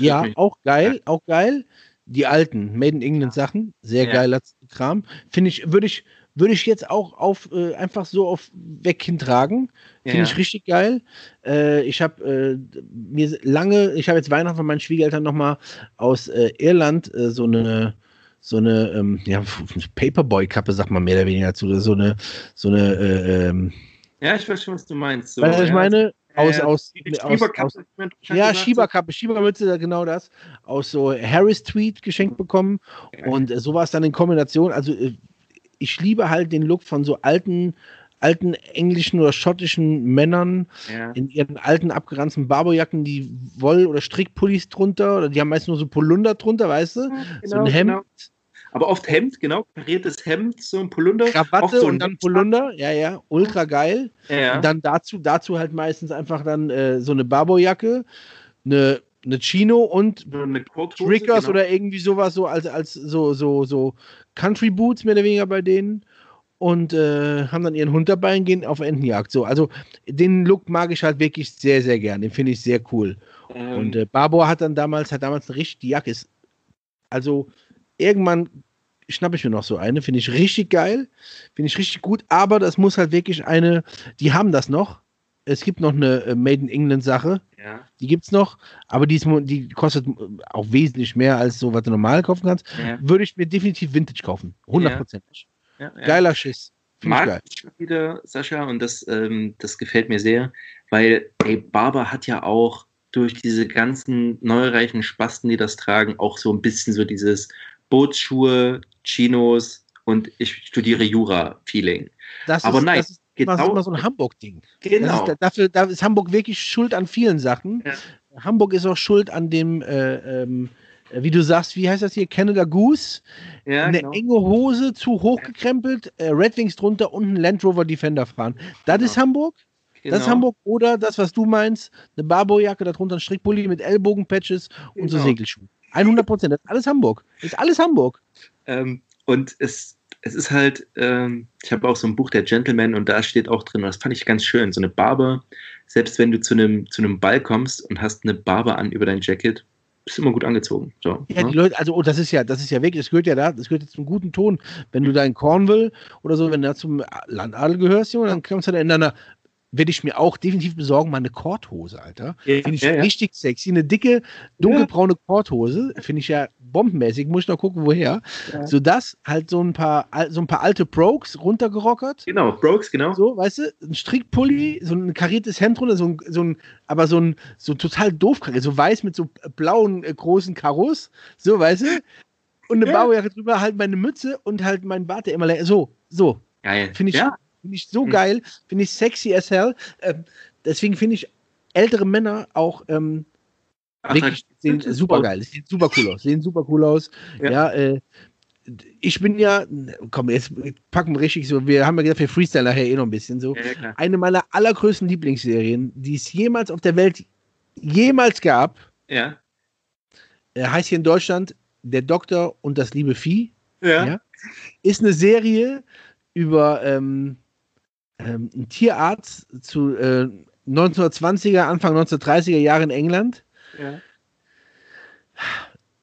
ja, auch geil, auch geil. Die alten Made in England Sachen, sehr ja. geiler Kram. Finde ich, würde ich, würde ich jetzt auch auf äh, einfach so auf weg hintragen. Finde ja. ich richtig geil. Äh, ich habe äh, mir lange, ich habe jetzt Weihnachten von meinen Schwiegereltern nochmal aus äh, Irland äh, so eine so eine ähm, ja, Paperboy-Kappe, sag mal mehr oder weniger dazu, so eine, so eine äh, ähm, Ja, ich weiß schon, was du meinst. So, weißt du, was ich meine? Aus, aus, aus, aus, ja, Schieberkappe, Schiebermütze, genau das. Aus so Harris Tweet geschenkt bekommen. Und so war es dann in Kombination. Also ich liebe halt den Look von so alten, alten englischen oder schottischen Männern ja. in ihren alten abgeranzten Barberjacken, die Woll- oder Strickpullis drunter oder die haben meist nur so Polunder drunter, weißt du? Ja, genau, so ein Hemd. Genau. Aber oft Hemd, genau, kariertes Hemd, so ein Polunder. Krawatte so und dann Polunder, ja, ja, ultra geil. Ja. Und dann dazu, dazu halt meistens einfach dann äh, so eine Barberjacke, eine eine Chino und eine Triggers genau. oder irgendwie sowas so als als so so so Country Boots mehr oder weniger bei denen und äh, haben dann ihren Hund dabei und gehen auf Entenjagd. So, also den Look mag ich halt wirklich sehr, sehr gern. Den finde ich sehr cool. Ähm. Und äh, Barbour hat dann damals, hat damals eine richtig, die Jacke ist, also irgendwann schnappe ich mir noch so eine, finde ich richtig geil, finde ich richtig gut, aber das muss halt wirklich eine, die haben das noch, es gibt noch eine äh, Made in England Sache. Ja. Die gibt es noch, aber die, ist, die, kostet auch wesentlich mehr als so, was du normal kaufen kannst. Ja. Würde ich mir definitiv Vintage kaufen. Hundertprozentig. Ja. Geiler Schiss. Mag ich wieder, Sascha, und das, ähm, das gefällt mir sehr, weil ey, Barber hat ja auch durch diese ganzen neureichen Spasten, die das tragen, auch so ein bisschen so dieses Bootsschuhe, Chinos und ich studiere Jura-Feeling. Aber nein, das ist, Genau. Das ist immer so ein Hamburg-Ding. Genau. Ist, dafür da ist Hamburg wirklich schuld an vielen Sachen. Ja. Hamburg ist auch schuld an dem, äh, ähm, wie du sagst, wie heißt das hier? Canada Goose. Ja, eine genau. enge Hose, zu hoch gekrempelt, äh, Red Wings drunter und ein Land Rover Defender fahren. Das genau. ist Hamburg. Genau. Das ist genau. Hamburg. Oder das, was du meinst, eine Barbo-Jacke, darunter ein Strickpulli mit Ellbogenpatches und so genau. Segelschuhe. 100 Prozent. Das ist alles Hamburg. Das ist alles Hamburg. Ähm, und es es ist halt, ähm, ich habe auch so ein Buch der Gentleman und da steht auch drin, und das fand ich ganz schön, so eine Barbe, selbst wenn du zu einem, zu einem Ball kommst und hast eine Barbe an über dein Jacket, bist du immer gut angezogen. So, ja, ne? die Leute, also oh, das ist ja, das ist ja weg, das gehört ja da, das gehört jetzt zum guten Ton. Wenn du da in Cornwall oder so, wenn du da zum Landadel gehörst, Junge, dann kommst du da in deiner werde ich mir auch definitiv besorgen, mal eine Korthose, Alter. Ja, finde ich ja, richtig ja. sexy. Eine dicke, dunkelbraune Korthose, finde ich ja bombenmäßig. Muss ich noch gucken, woher. Ja. So das, halt so ein paar, so ein paar alte Brokes runtergerockert. Genau, Brokes, genau. So, weißt du, ein Strickpulli, so ein kariertes Hemd runter, so ein, so ein aber so ein, so total doof, so weiß mit so blauen, äh, großen Karos. So, weißt du? Und eine ja. Baujacke drüber, halt meine Mütze und halt mein Bart, der immer so, so. Geil. Finde ich ja. Finde ich so mhm. geil, finde ich sexy as hell. Ähm, deswegen finde ich ältere Männer auch ähm, wirklich sehen super geil. Sehen super cool aus. Sehen super cool aus. Ja, ja äh, ich bin ja, komm, jetzt packen wir richtig so, wir haben ja gesagt, wir freestyle nachher eh noch ein bisschen so. Ja, Eine meiner allergrößten Lieblingsserien, die es jemals auf der Welt jemals gab, ja. Äh, heißt hier in Deutschland Der Doktor und das liebe Vieh. Ja. ja. Ist eine Serie über ähm, ähm, ein Tierarzt zu äh, 1920er, Anfang 1930er Jahre in England. Ja.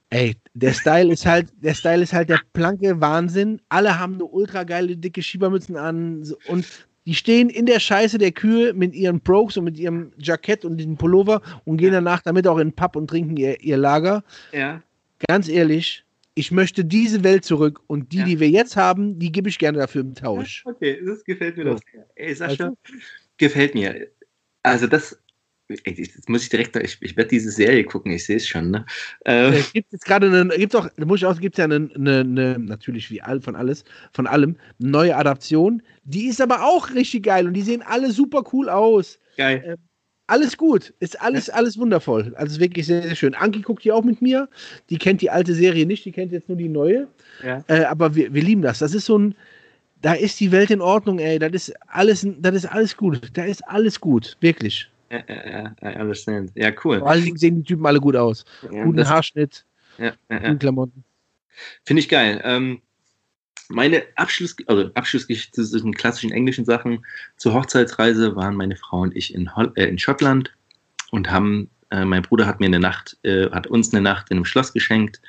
Ey, der Style ist halt, der Style ist halt der planke Wahnsinn. Alle haben eine ultra geile dicke Schiebermützen an und die stehen in der Scheiße der Kühe mit ihren Brokes und mit ihrem Jackett und diesem Pullover und gehen danach damit auch in den Pub und trinken ihr, ihr Lager. Ja. Ganz ehrlich, ich möchte diese Welt zurück und die, ja. die wir jetzt haben, die gebe ich gerne dafür im Tausch. Okay, das gefällt mir so. doch sehr. Ey, Sascha, also? gefällt mir. Also das, ey, jetzt muss ich direkt, ich, ich werde diese Serie gucken, ich sehe es schon, ne? Äh, Es gibt jetzt gerade eine, gibt auch, muss ich auch, gibt ja eine, eine, eine, natürlich wie all, von alles, von allem, neue Adaption. Die ist aber auch richtig geil und die sehen alle super cool aus. geil. Alles gut, ist alles, alles wundervoll. Also wirklich sehr, sehr schön. Anki guckt hier auch mit mir. Die kennt die alte Serie nicht, die kennt jetzt nur die neue. Ja. Äh, aber wir, wir lieben das. Das ist so ein, da ist die Welt in Ordnung, ey. Das ist alles, das ist alles gut. Da ist alles gut, wirklich. Ja, ja, ja, understand. Ja, cool. Vor allen Dingen sehen die Typen alle gut aus. Ja, Guten Haarschnitt, ja, ja, ja. Klamotten. Finde ich geil. Ähm, meine Abschluss, also Abschlussgeschichte zu diesen klassischen englischen Sachen zur Hochzeitsreise waren meine Frau und ich in, Hol äh, in Schottland und haben, äh, mein Bruder hat mir eine Nacht, äh, hat uns eine Nacht in einem Schloss geschenkt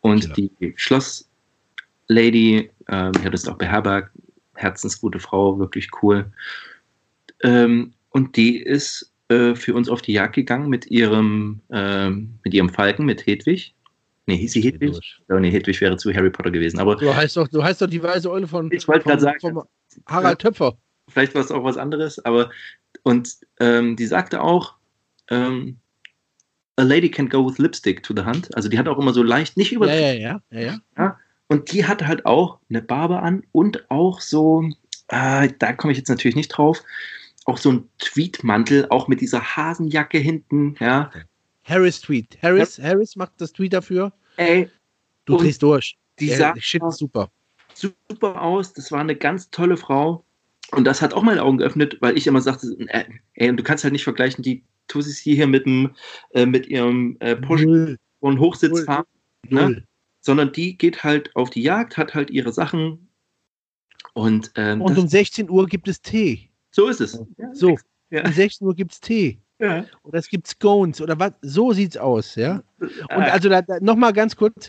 und Ja. die Schlosslady, äh, die hat uns auch beherbergt, herzensgute Frau, wirklich cool. Ähm, und die ist äh, für uns auf die Jagd gegangen mit ihrem, ähm, mit ihrem Falken, mit Hedwig. Nee, hieß sie Hedwig? Oh, nee, Hedwig wäre zu Harry Potter gewesen. Aber Du heißt doch, du heißt doch die weise Eule von, Ich wollte von- gerade sagen. von Harald Töpfer. vielleicht war es auch was anderes. Aber und ähm, die sagte auch, ähm, a lady can go with lipstick to the hunt. Also die hat auch immer so leicht, nicht Ja, über. ja, ja, ja, ja. Und die hatte halt auch eine Barbe an und auch so, äh, da komme ich jetzt natürlich nicht drauf, auch so ein Tweetmantel, auch mit dieser Hasenjacke hinten. Ja, Harris Tweet. Harris, Harris macht das Tweet dafür. Ey, Du drehst durch. die Der sah Shit super. super aus. Das war eine ganz tolle Frau. Und das hat auch meine Augen geöffnet, weil ich immer sagte, äh, ey, und du kannst halt nicht vergleichen, die Tussis hier mit, dem, äh, mit ihrem äh, Porsche und Hochsitz fahren, ne? Sondern die geht halt auf die Jagd, hat halt ihre Sachen. Und, ähm, Und um 16 Uhr gibt es Tee. so ist es. Ja, So, Ja. um 16 Uhr gibt es Tee. Ja. Oder es gibt Scones oder was. So sieht's aus, ja. Und also da, da, nochmal ganz kurz.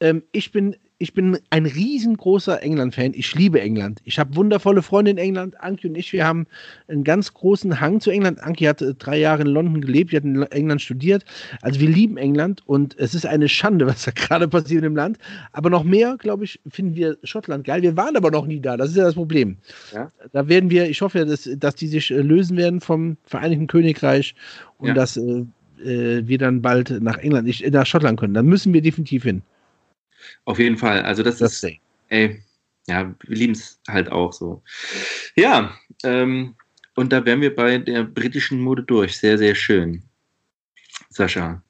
Ähm, ich, bin, ich bin ein riesengroßer England-Fan. Ich liebe England. Ich habe wundervolle Freunde in England. Anki und ich, wir haben einen ganz großen Hang zu England. Anki hat äh, drei Jahre in London gelebt, die hat in England studiert. Also wir lieben England und es ist eine Schande, was da gerade passiert im Land. Aber noch mehr, glaube ich, finden wir Schottland geil. Wir waren aber noch nie da. Das ist ja das Problem. Ja. Da werden wir, ich hoffe, dass, dass die sich äh, lösen werden vom Vereinigten Königreich und Ja. dass äh, äh, wir dann bald nach England, nicht, nach Schottland können. Dann müssen wir definitiv hin. Auf jeden Fall. Also das, Das ist, Day. ey, ja, wir lieben es halt auch so. Ja, ähm, und da wären wir bei der britischen Mode durch. Sehr, sehr schön. Sascha,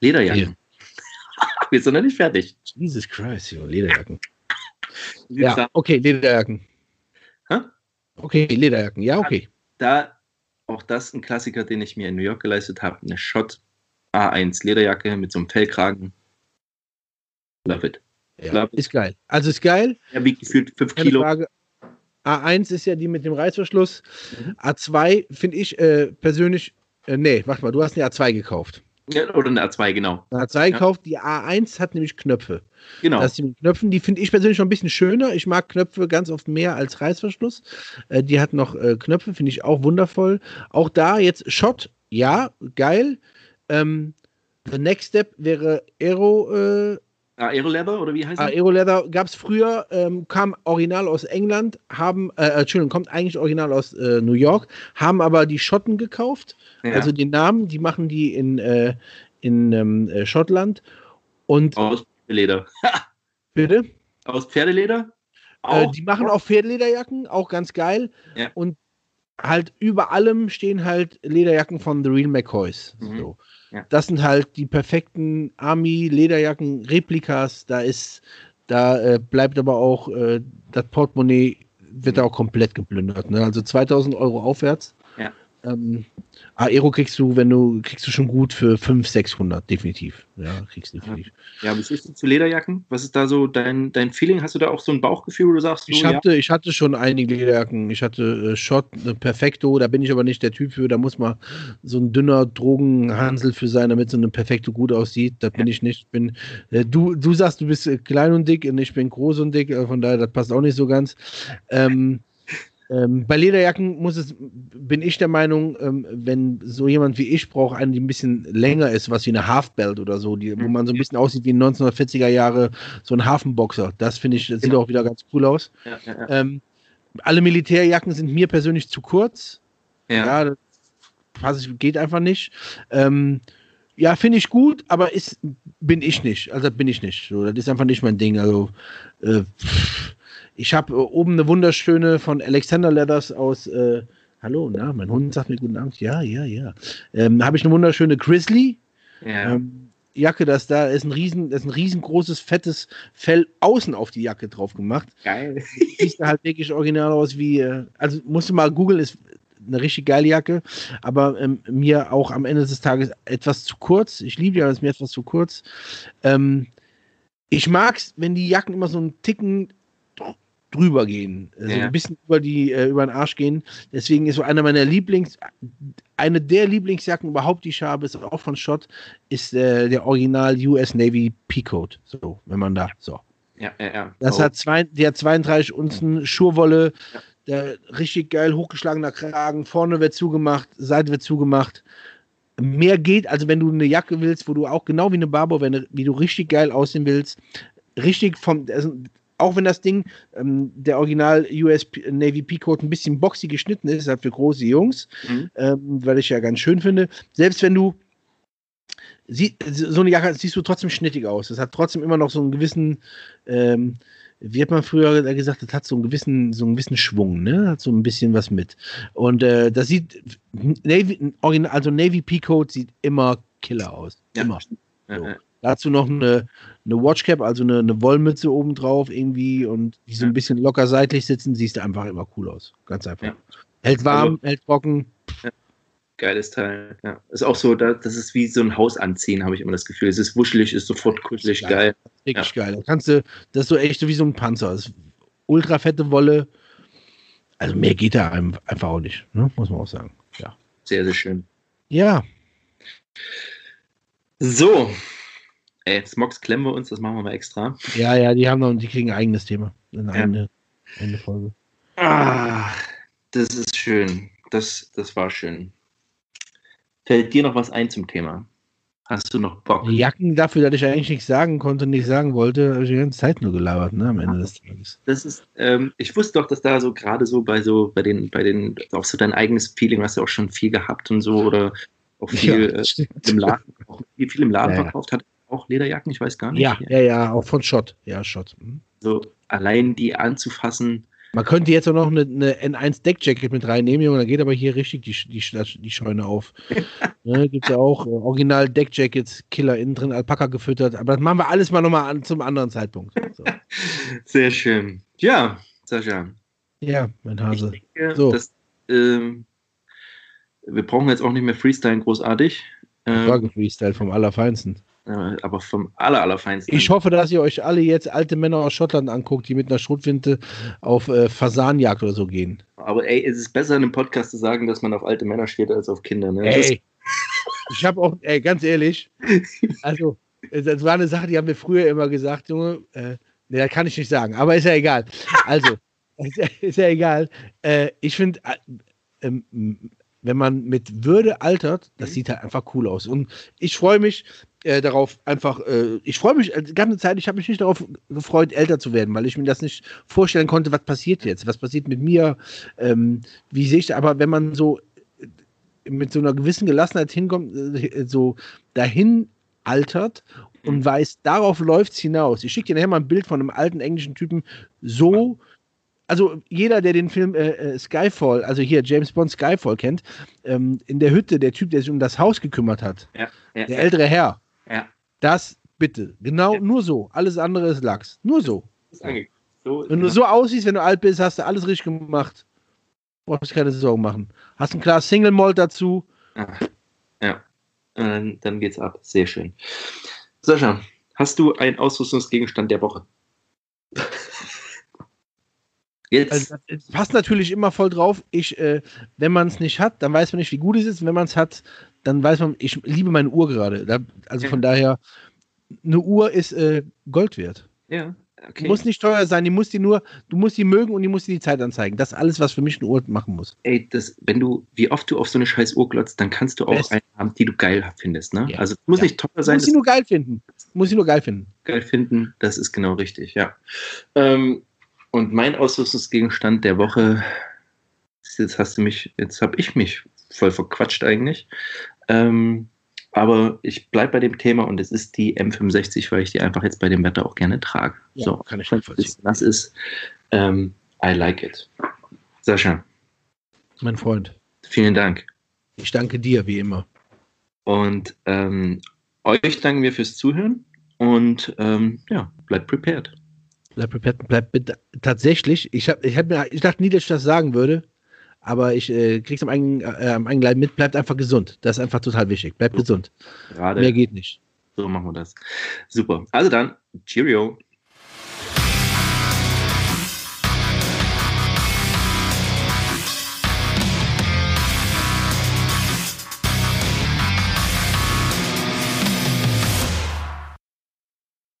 Lederjacken. wir sind noch nicht fertig. Jesus Christ, jo, Lederjacken. Ja, okay, Lederjacken. Hä? Okay, Lederjacken. Ja, okay. da auch das ein Klassiker, den ich mir in New York geleistet habe. Eine Schott A1 Lederjacke mit so einem Fellkragen. Love it. Ja, Love it. ist geil. Also ist geil. Er wiegt gefühlt 5 Keine Kilo. Frage. A1 ist ja die mit dem Reißverschluss. Mhm. A2 finde ich äh, persönlich, äh, nee, warte mal, du hast eine A2 gekauft. Ja, oder eine A2, genau. Eine A2 Ja. gekauft, die A1 hat nämlich Knöpfe. Genau. Das die mit Knöpfen, die finde ich persönlich schon ein bisschen schöner. Ich mag Knöpfe ganz oft mehr als Reißverschluss. Äh, die hat noch äh, Knöpfe, finde ich auch wundervoll. Auch da jetzt Shot, ja, geil. Ähm, the next step wäre Aero, äh, Aero-Leather oder wie heißt er? Aero Leather gab es früher, ähm, kam original aus England, haben, äh, Entschuldigung, kommt eigentlich original aus äh, New York, haben aber die Schotten gekauft, Ja. also den Namen, die machen die in, äh, in ähm, äh, Schottland. Und Aus Pferdeleder. bitte? Aus Pferdeleder? Äh, die machen auch Pferdelederjacken, auch ganz geil. Ja. Und halt über allem stehen halt Lederjacken von The Real McCoys. Mhm. So. Ja. Das sind halt die perfekten Army-Lederjacken-Replikas. Da ist, da äh, bleibt aber auch das Portemonnaie wird da auch komplett geplündert. Ne? Also 2000 Euro aufwärts. Ja. Ähm, Aero kriegst du, wenn du, kriegst du schon gut für 500, 600, definitiv. Ja, kriegst du definitiv. Ja, wie stehst du zu Lederjacken? Was ist da so dein, dein Feeling? Hast du da auch so ein Bauchgefühl, wo du sagst, Ich so, ja, hatte, ich hatte schon einige Lederjacken. Ich hatte äh, Shot, äh, Perfecto, da bin ich aber nicht der Typ für. Da muss man so ein dünner Drogenhansel für sein, damit so eine Perfekto gut aussieht. Das bin ich nicht. Ich bin, äh, du, du sagst, du bist äh, klein und dick und ich bin groß und dick, äh, von daher, das passt auch nicht so ganz. Ähm, ähm, bei Lederjacken muss es, bin ich der Meinung, ähm, wenn so jemand wie ich braucht, einen, die ein bisschen länger ist, was wie eine Halfbelt oder so, die, wo man so ein bisschen aussieht wie in 1940er Jahre, so ein Hafenboxer. Das finde ich, das sieht Genau. auch wieder ganz cool aus. ja, ja, ja. Ähm, alle Militärjacken sind mir persönlich zu kurz. ja. Das pass geht einfach nicht. Ähm, ja, finde ich gut, aber ist, bin ich nicht. Also bin ich nicht. So, das ist einfach nicht mein Ding. Also äh, ich habe äh, oben eine wunderschöne von Alexander Leathers aus. Äh, hallo, na, mein Hund sagt mir guten Abend. Ja, ja, ja. Ähm, habe ich eine wunderschöne Grizzly. Ja. Ähm, Jacke, das da ist ein riesen, das ist ein riesengroßes, fettes Fell außen auf die Jacke drauf gemacht. Geil. Sieht da halt wirklich original aus wie, äh, also musst du mal googeln, ist eine richtig geile Jacke, aber ähm, mir auch am Ende des Tages etwas zu kurz. Ich liebe ja, es ist mir etwas zu kurz. Ähm, ich mag es, wenn die Jacken immer so einen Ticken drüber gehen, also Ja. ein bisschen über die äh, über den Arsch gehen. Deswegen ist so einer meiner Lieblings, eine der Lieblingsjacken überhaupt, die ich habe, ist auch von Schott, ist äh, der Original US Navy Peacoat. So, wenn man da so. Ja, ja, ja. Das Oh, hat zwei, der hat 32 Unzen Schurwolle, der richtig geil hochgeschlagener Kragen, vorne wird zugemacht, Seite wird zugemacht. Mehr geht, also wenn du eine Jacke willst, wo du auch genau wie eine Barbo, wenn du, wie du richtig geil aussehen willst, richtig vom, also auch wenn das Ding, ähm, der Original US Navy Peacoat ein bisschen boxy geschnitten ist, halt für große Jungs, Mhm. ähm, weil ich ja ganz schön finde. Selbst wenn du sie, so eine Jacke siehst du trotzdem schnittig aus. Es hat trotzdem immer noch so einen gewissen, ähm, wie hat man früher gesagt, das hat so einen gewissen, so einen gewissen Schwung, ne? Hat so ein bisschen was mit. Und äh, das sieht Navy, also Navy Peacoat sieht immer killer aus. Ja. Immer. Ja, So. Ja. Dazu noch eine, eine Watchcap, also eine, eine Wollmütze oben drauf irgendwie und die so ein Ja. bisschen locker seitlich sitzen, siehst du einfach immer cool aus. Ganz einfach. Ja. Hält warm, Also- hält trocken. Geiles Teil. Ja. Ist auch so, da- das ist wie so ein Haus anziehen, habe ich immer das Gefühl. Es ist wuschelig, ist sofort kuschelig, geil. Richtig geil. Da kannst du, das ist so echt wie so ein Panzer. Das ist ultra fette Wolle. Also mehr geht da einfach auch nicht, ne? muss man auch sagen. Ja. Sehr, sehr schön. Ja, So. Ey, Smogs klemmen wir uns, das machen wir mal extra. ja, ja, die haben noch, die kriegen ein eigenes Thema. Eine Ja. eigene, eine Folge. Ah, das ist schön. Das, das war schön. Fällt dir noch was ein zum Thema? Hast du noch Bock? Jacken dafür, dass ich eigentlich nichts sagen konnte und nicht sagen wollte, habe ich die ganze Zeit nur gelabert, ne, am Ende des Tages. Das ist, ähm, ich wusste doch, dass da so gerade so bei so, bei den, bei den, auch so dein eigenes Feeling, hast du auch schon viel gehabt und so oder auch viel äh, stimmt. im Laden, auch viel, viel im Laden Ja, ja. verkauft hat, auch Lederjacken, ich weiß gar nicht. Ja, ja, ja, auch von Schott. Ja, Schott. Mhm. So allein die anzufassen, Man könnte jetzt auch noch eine, eine N1 Deckjacket mit reinnehmen, Junge, da geht aber hier richtig die, die, die Scheune auf. ne, Gibt ja auch äh, Original Deckjackets, Killer innen drin, Alpaka gefüttert, aber das machen wir alles mal nochmal an, zum anderen Zeitpunkt. So. sehr schön. Ja, Sascha, Ja, mein ich Hase. denke, So. dass, ähm, wir brauchen jetzt auch nicht mehr Freestyle großartig, ähm, Frage Freestyle vom Allerfeinsten. Aber vom aller, allerfeinsten. Ich hoffe, dass ihr euch alle jetzt alte Männer aus Schottland anguckt, die mit einer Schrotwinte auf äh, Fasanjagd oder so gehen. Aber ey, es ist besser in einem Podcast zu sagen, dass man auf alte Männer steht als auf Kinder. Ne? Ey, ich habe auch, ey, ganz ehrlich, also, das war eine Sache, die haben wir früher immer gesagt, Junge, äh, nee, das kann ich nicht sagen, aber ist ja egal. Also, ist ja, ist ja egal. Äh, ich finde, äh, ähm, wenn man mit Würde altert, das Mhm. sieht halt einfach cool aus. Und ich freue mich äh, darauf, einfach, äh, ich freue mich äh, die ganze Zeit, ich habe mich nicht darauf gefreut, älter zu werden, weil ich mir das nicht vorstellen konnte, was passiert jetzt, was passiert mit mir, ähm, wie sehe ich, aber wenn man so äh, mit so einer gewissen Gelassenheit hinkommt, äh, so dahin altert und Mhm. weiß, darauf läuft es hinaus. Ich schicke dir nachher mal ein Bild von einem alten englischen Typen, so, also jeder, der den Film äh, äh, Skyfall, also hier James Bond Skyfall kennt, ähm, in der Hütte, der Typ, der sich um das Haus gekümmert hat, ja, ja, der ältere Herr, ja. das bitte, genau nur so, alles andere ist Lachs, nur so. So, Wenn du so aussiehst, wenn du alt bist, hast du alles richtig gemacht. Brauchst du keine Sorgen machen. Hast ein Glas Single Malt dazu. Ja, Und dann, dann geht's ab. Sehr schön. Sascha, hast du einen Ausrüstungsgegenstand der Woche? Jetzt. Also, passt natürlich immer voll drauf. Ich, äh, wenn man es nicht hat, dann weiß man nicht, wie gut es ist. Und wenn man es hat, dann weiß man, ich liebe meine Uhr gerade. Da, also von daher, eine Uhr ist äh, Gold wert. ja, okay. Muss nicht teuer sein, die muss die nur, du musst die mögen und die muss dir die Zeit anzeigen. Das ist alles, was für mich eine Uhr machen muss. Ey, das, wenn du, wie oft du auf so eine scheiß Uhr glotzt, dann kannst du auch Best. eine haben, die du geil findest, ne? Ja. Also, muss Ja. nicht teuer sein, musst sie nur geil finden. Muss sie nur geil finden. geil finden, das ist genau richtig, ja. Ähm, und mein Ausrüstungsgegenstand der Woche, jetzt hast du mich, jetzt habe ich mich voll verquatscht eigentlich. Ähm, aber ich bleibe bei dem Thema und es ist die M65, weil ich die einfach jetzt bei dem Wetter auch gerne trage. Ja, so, kann ich nachvollziehen. nass ist, ähm, I like it. Sascha, Mein Freund. vielen Dank. Ich danke dir, wie immer. Und ähm, euch danken wir fürs Zuhören und ähm, ja, bleibt prepared. Bleib prepared, bleib bitte. Tatsächlich, ich, hab, ich, hab mir, ich dachte nie, dass ich das sagen würde, aber ich äh, krieg's am eigenen, äh, am eigenen Leib mit. Bleibt einfach gesund. Das ist einfach total wichtig. Bleibt gesund. Gerade Mehr geht nicht. so machen wir das. Super. Also dann, Cheerio.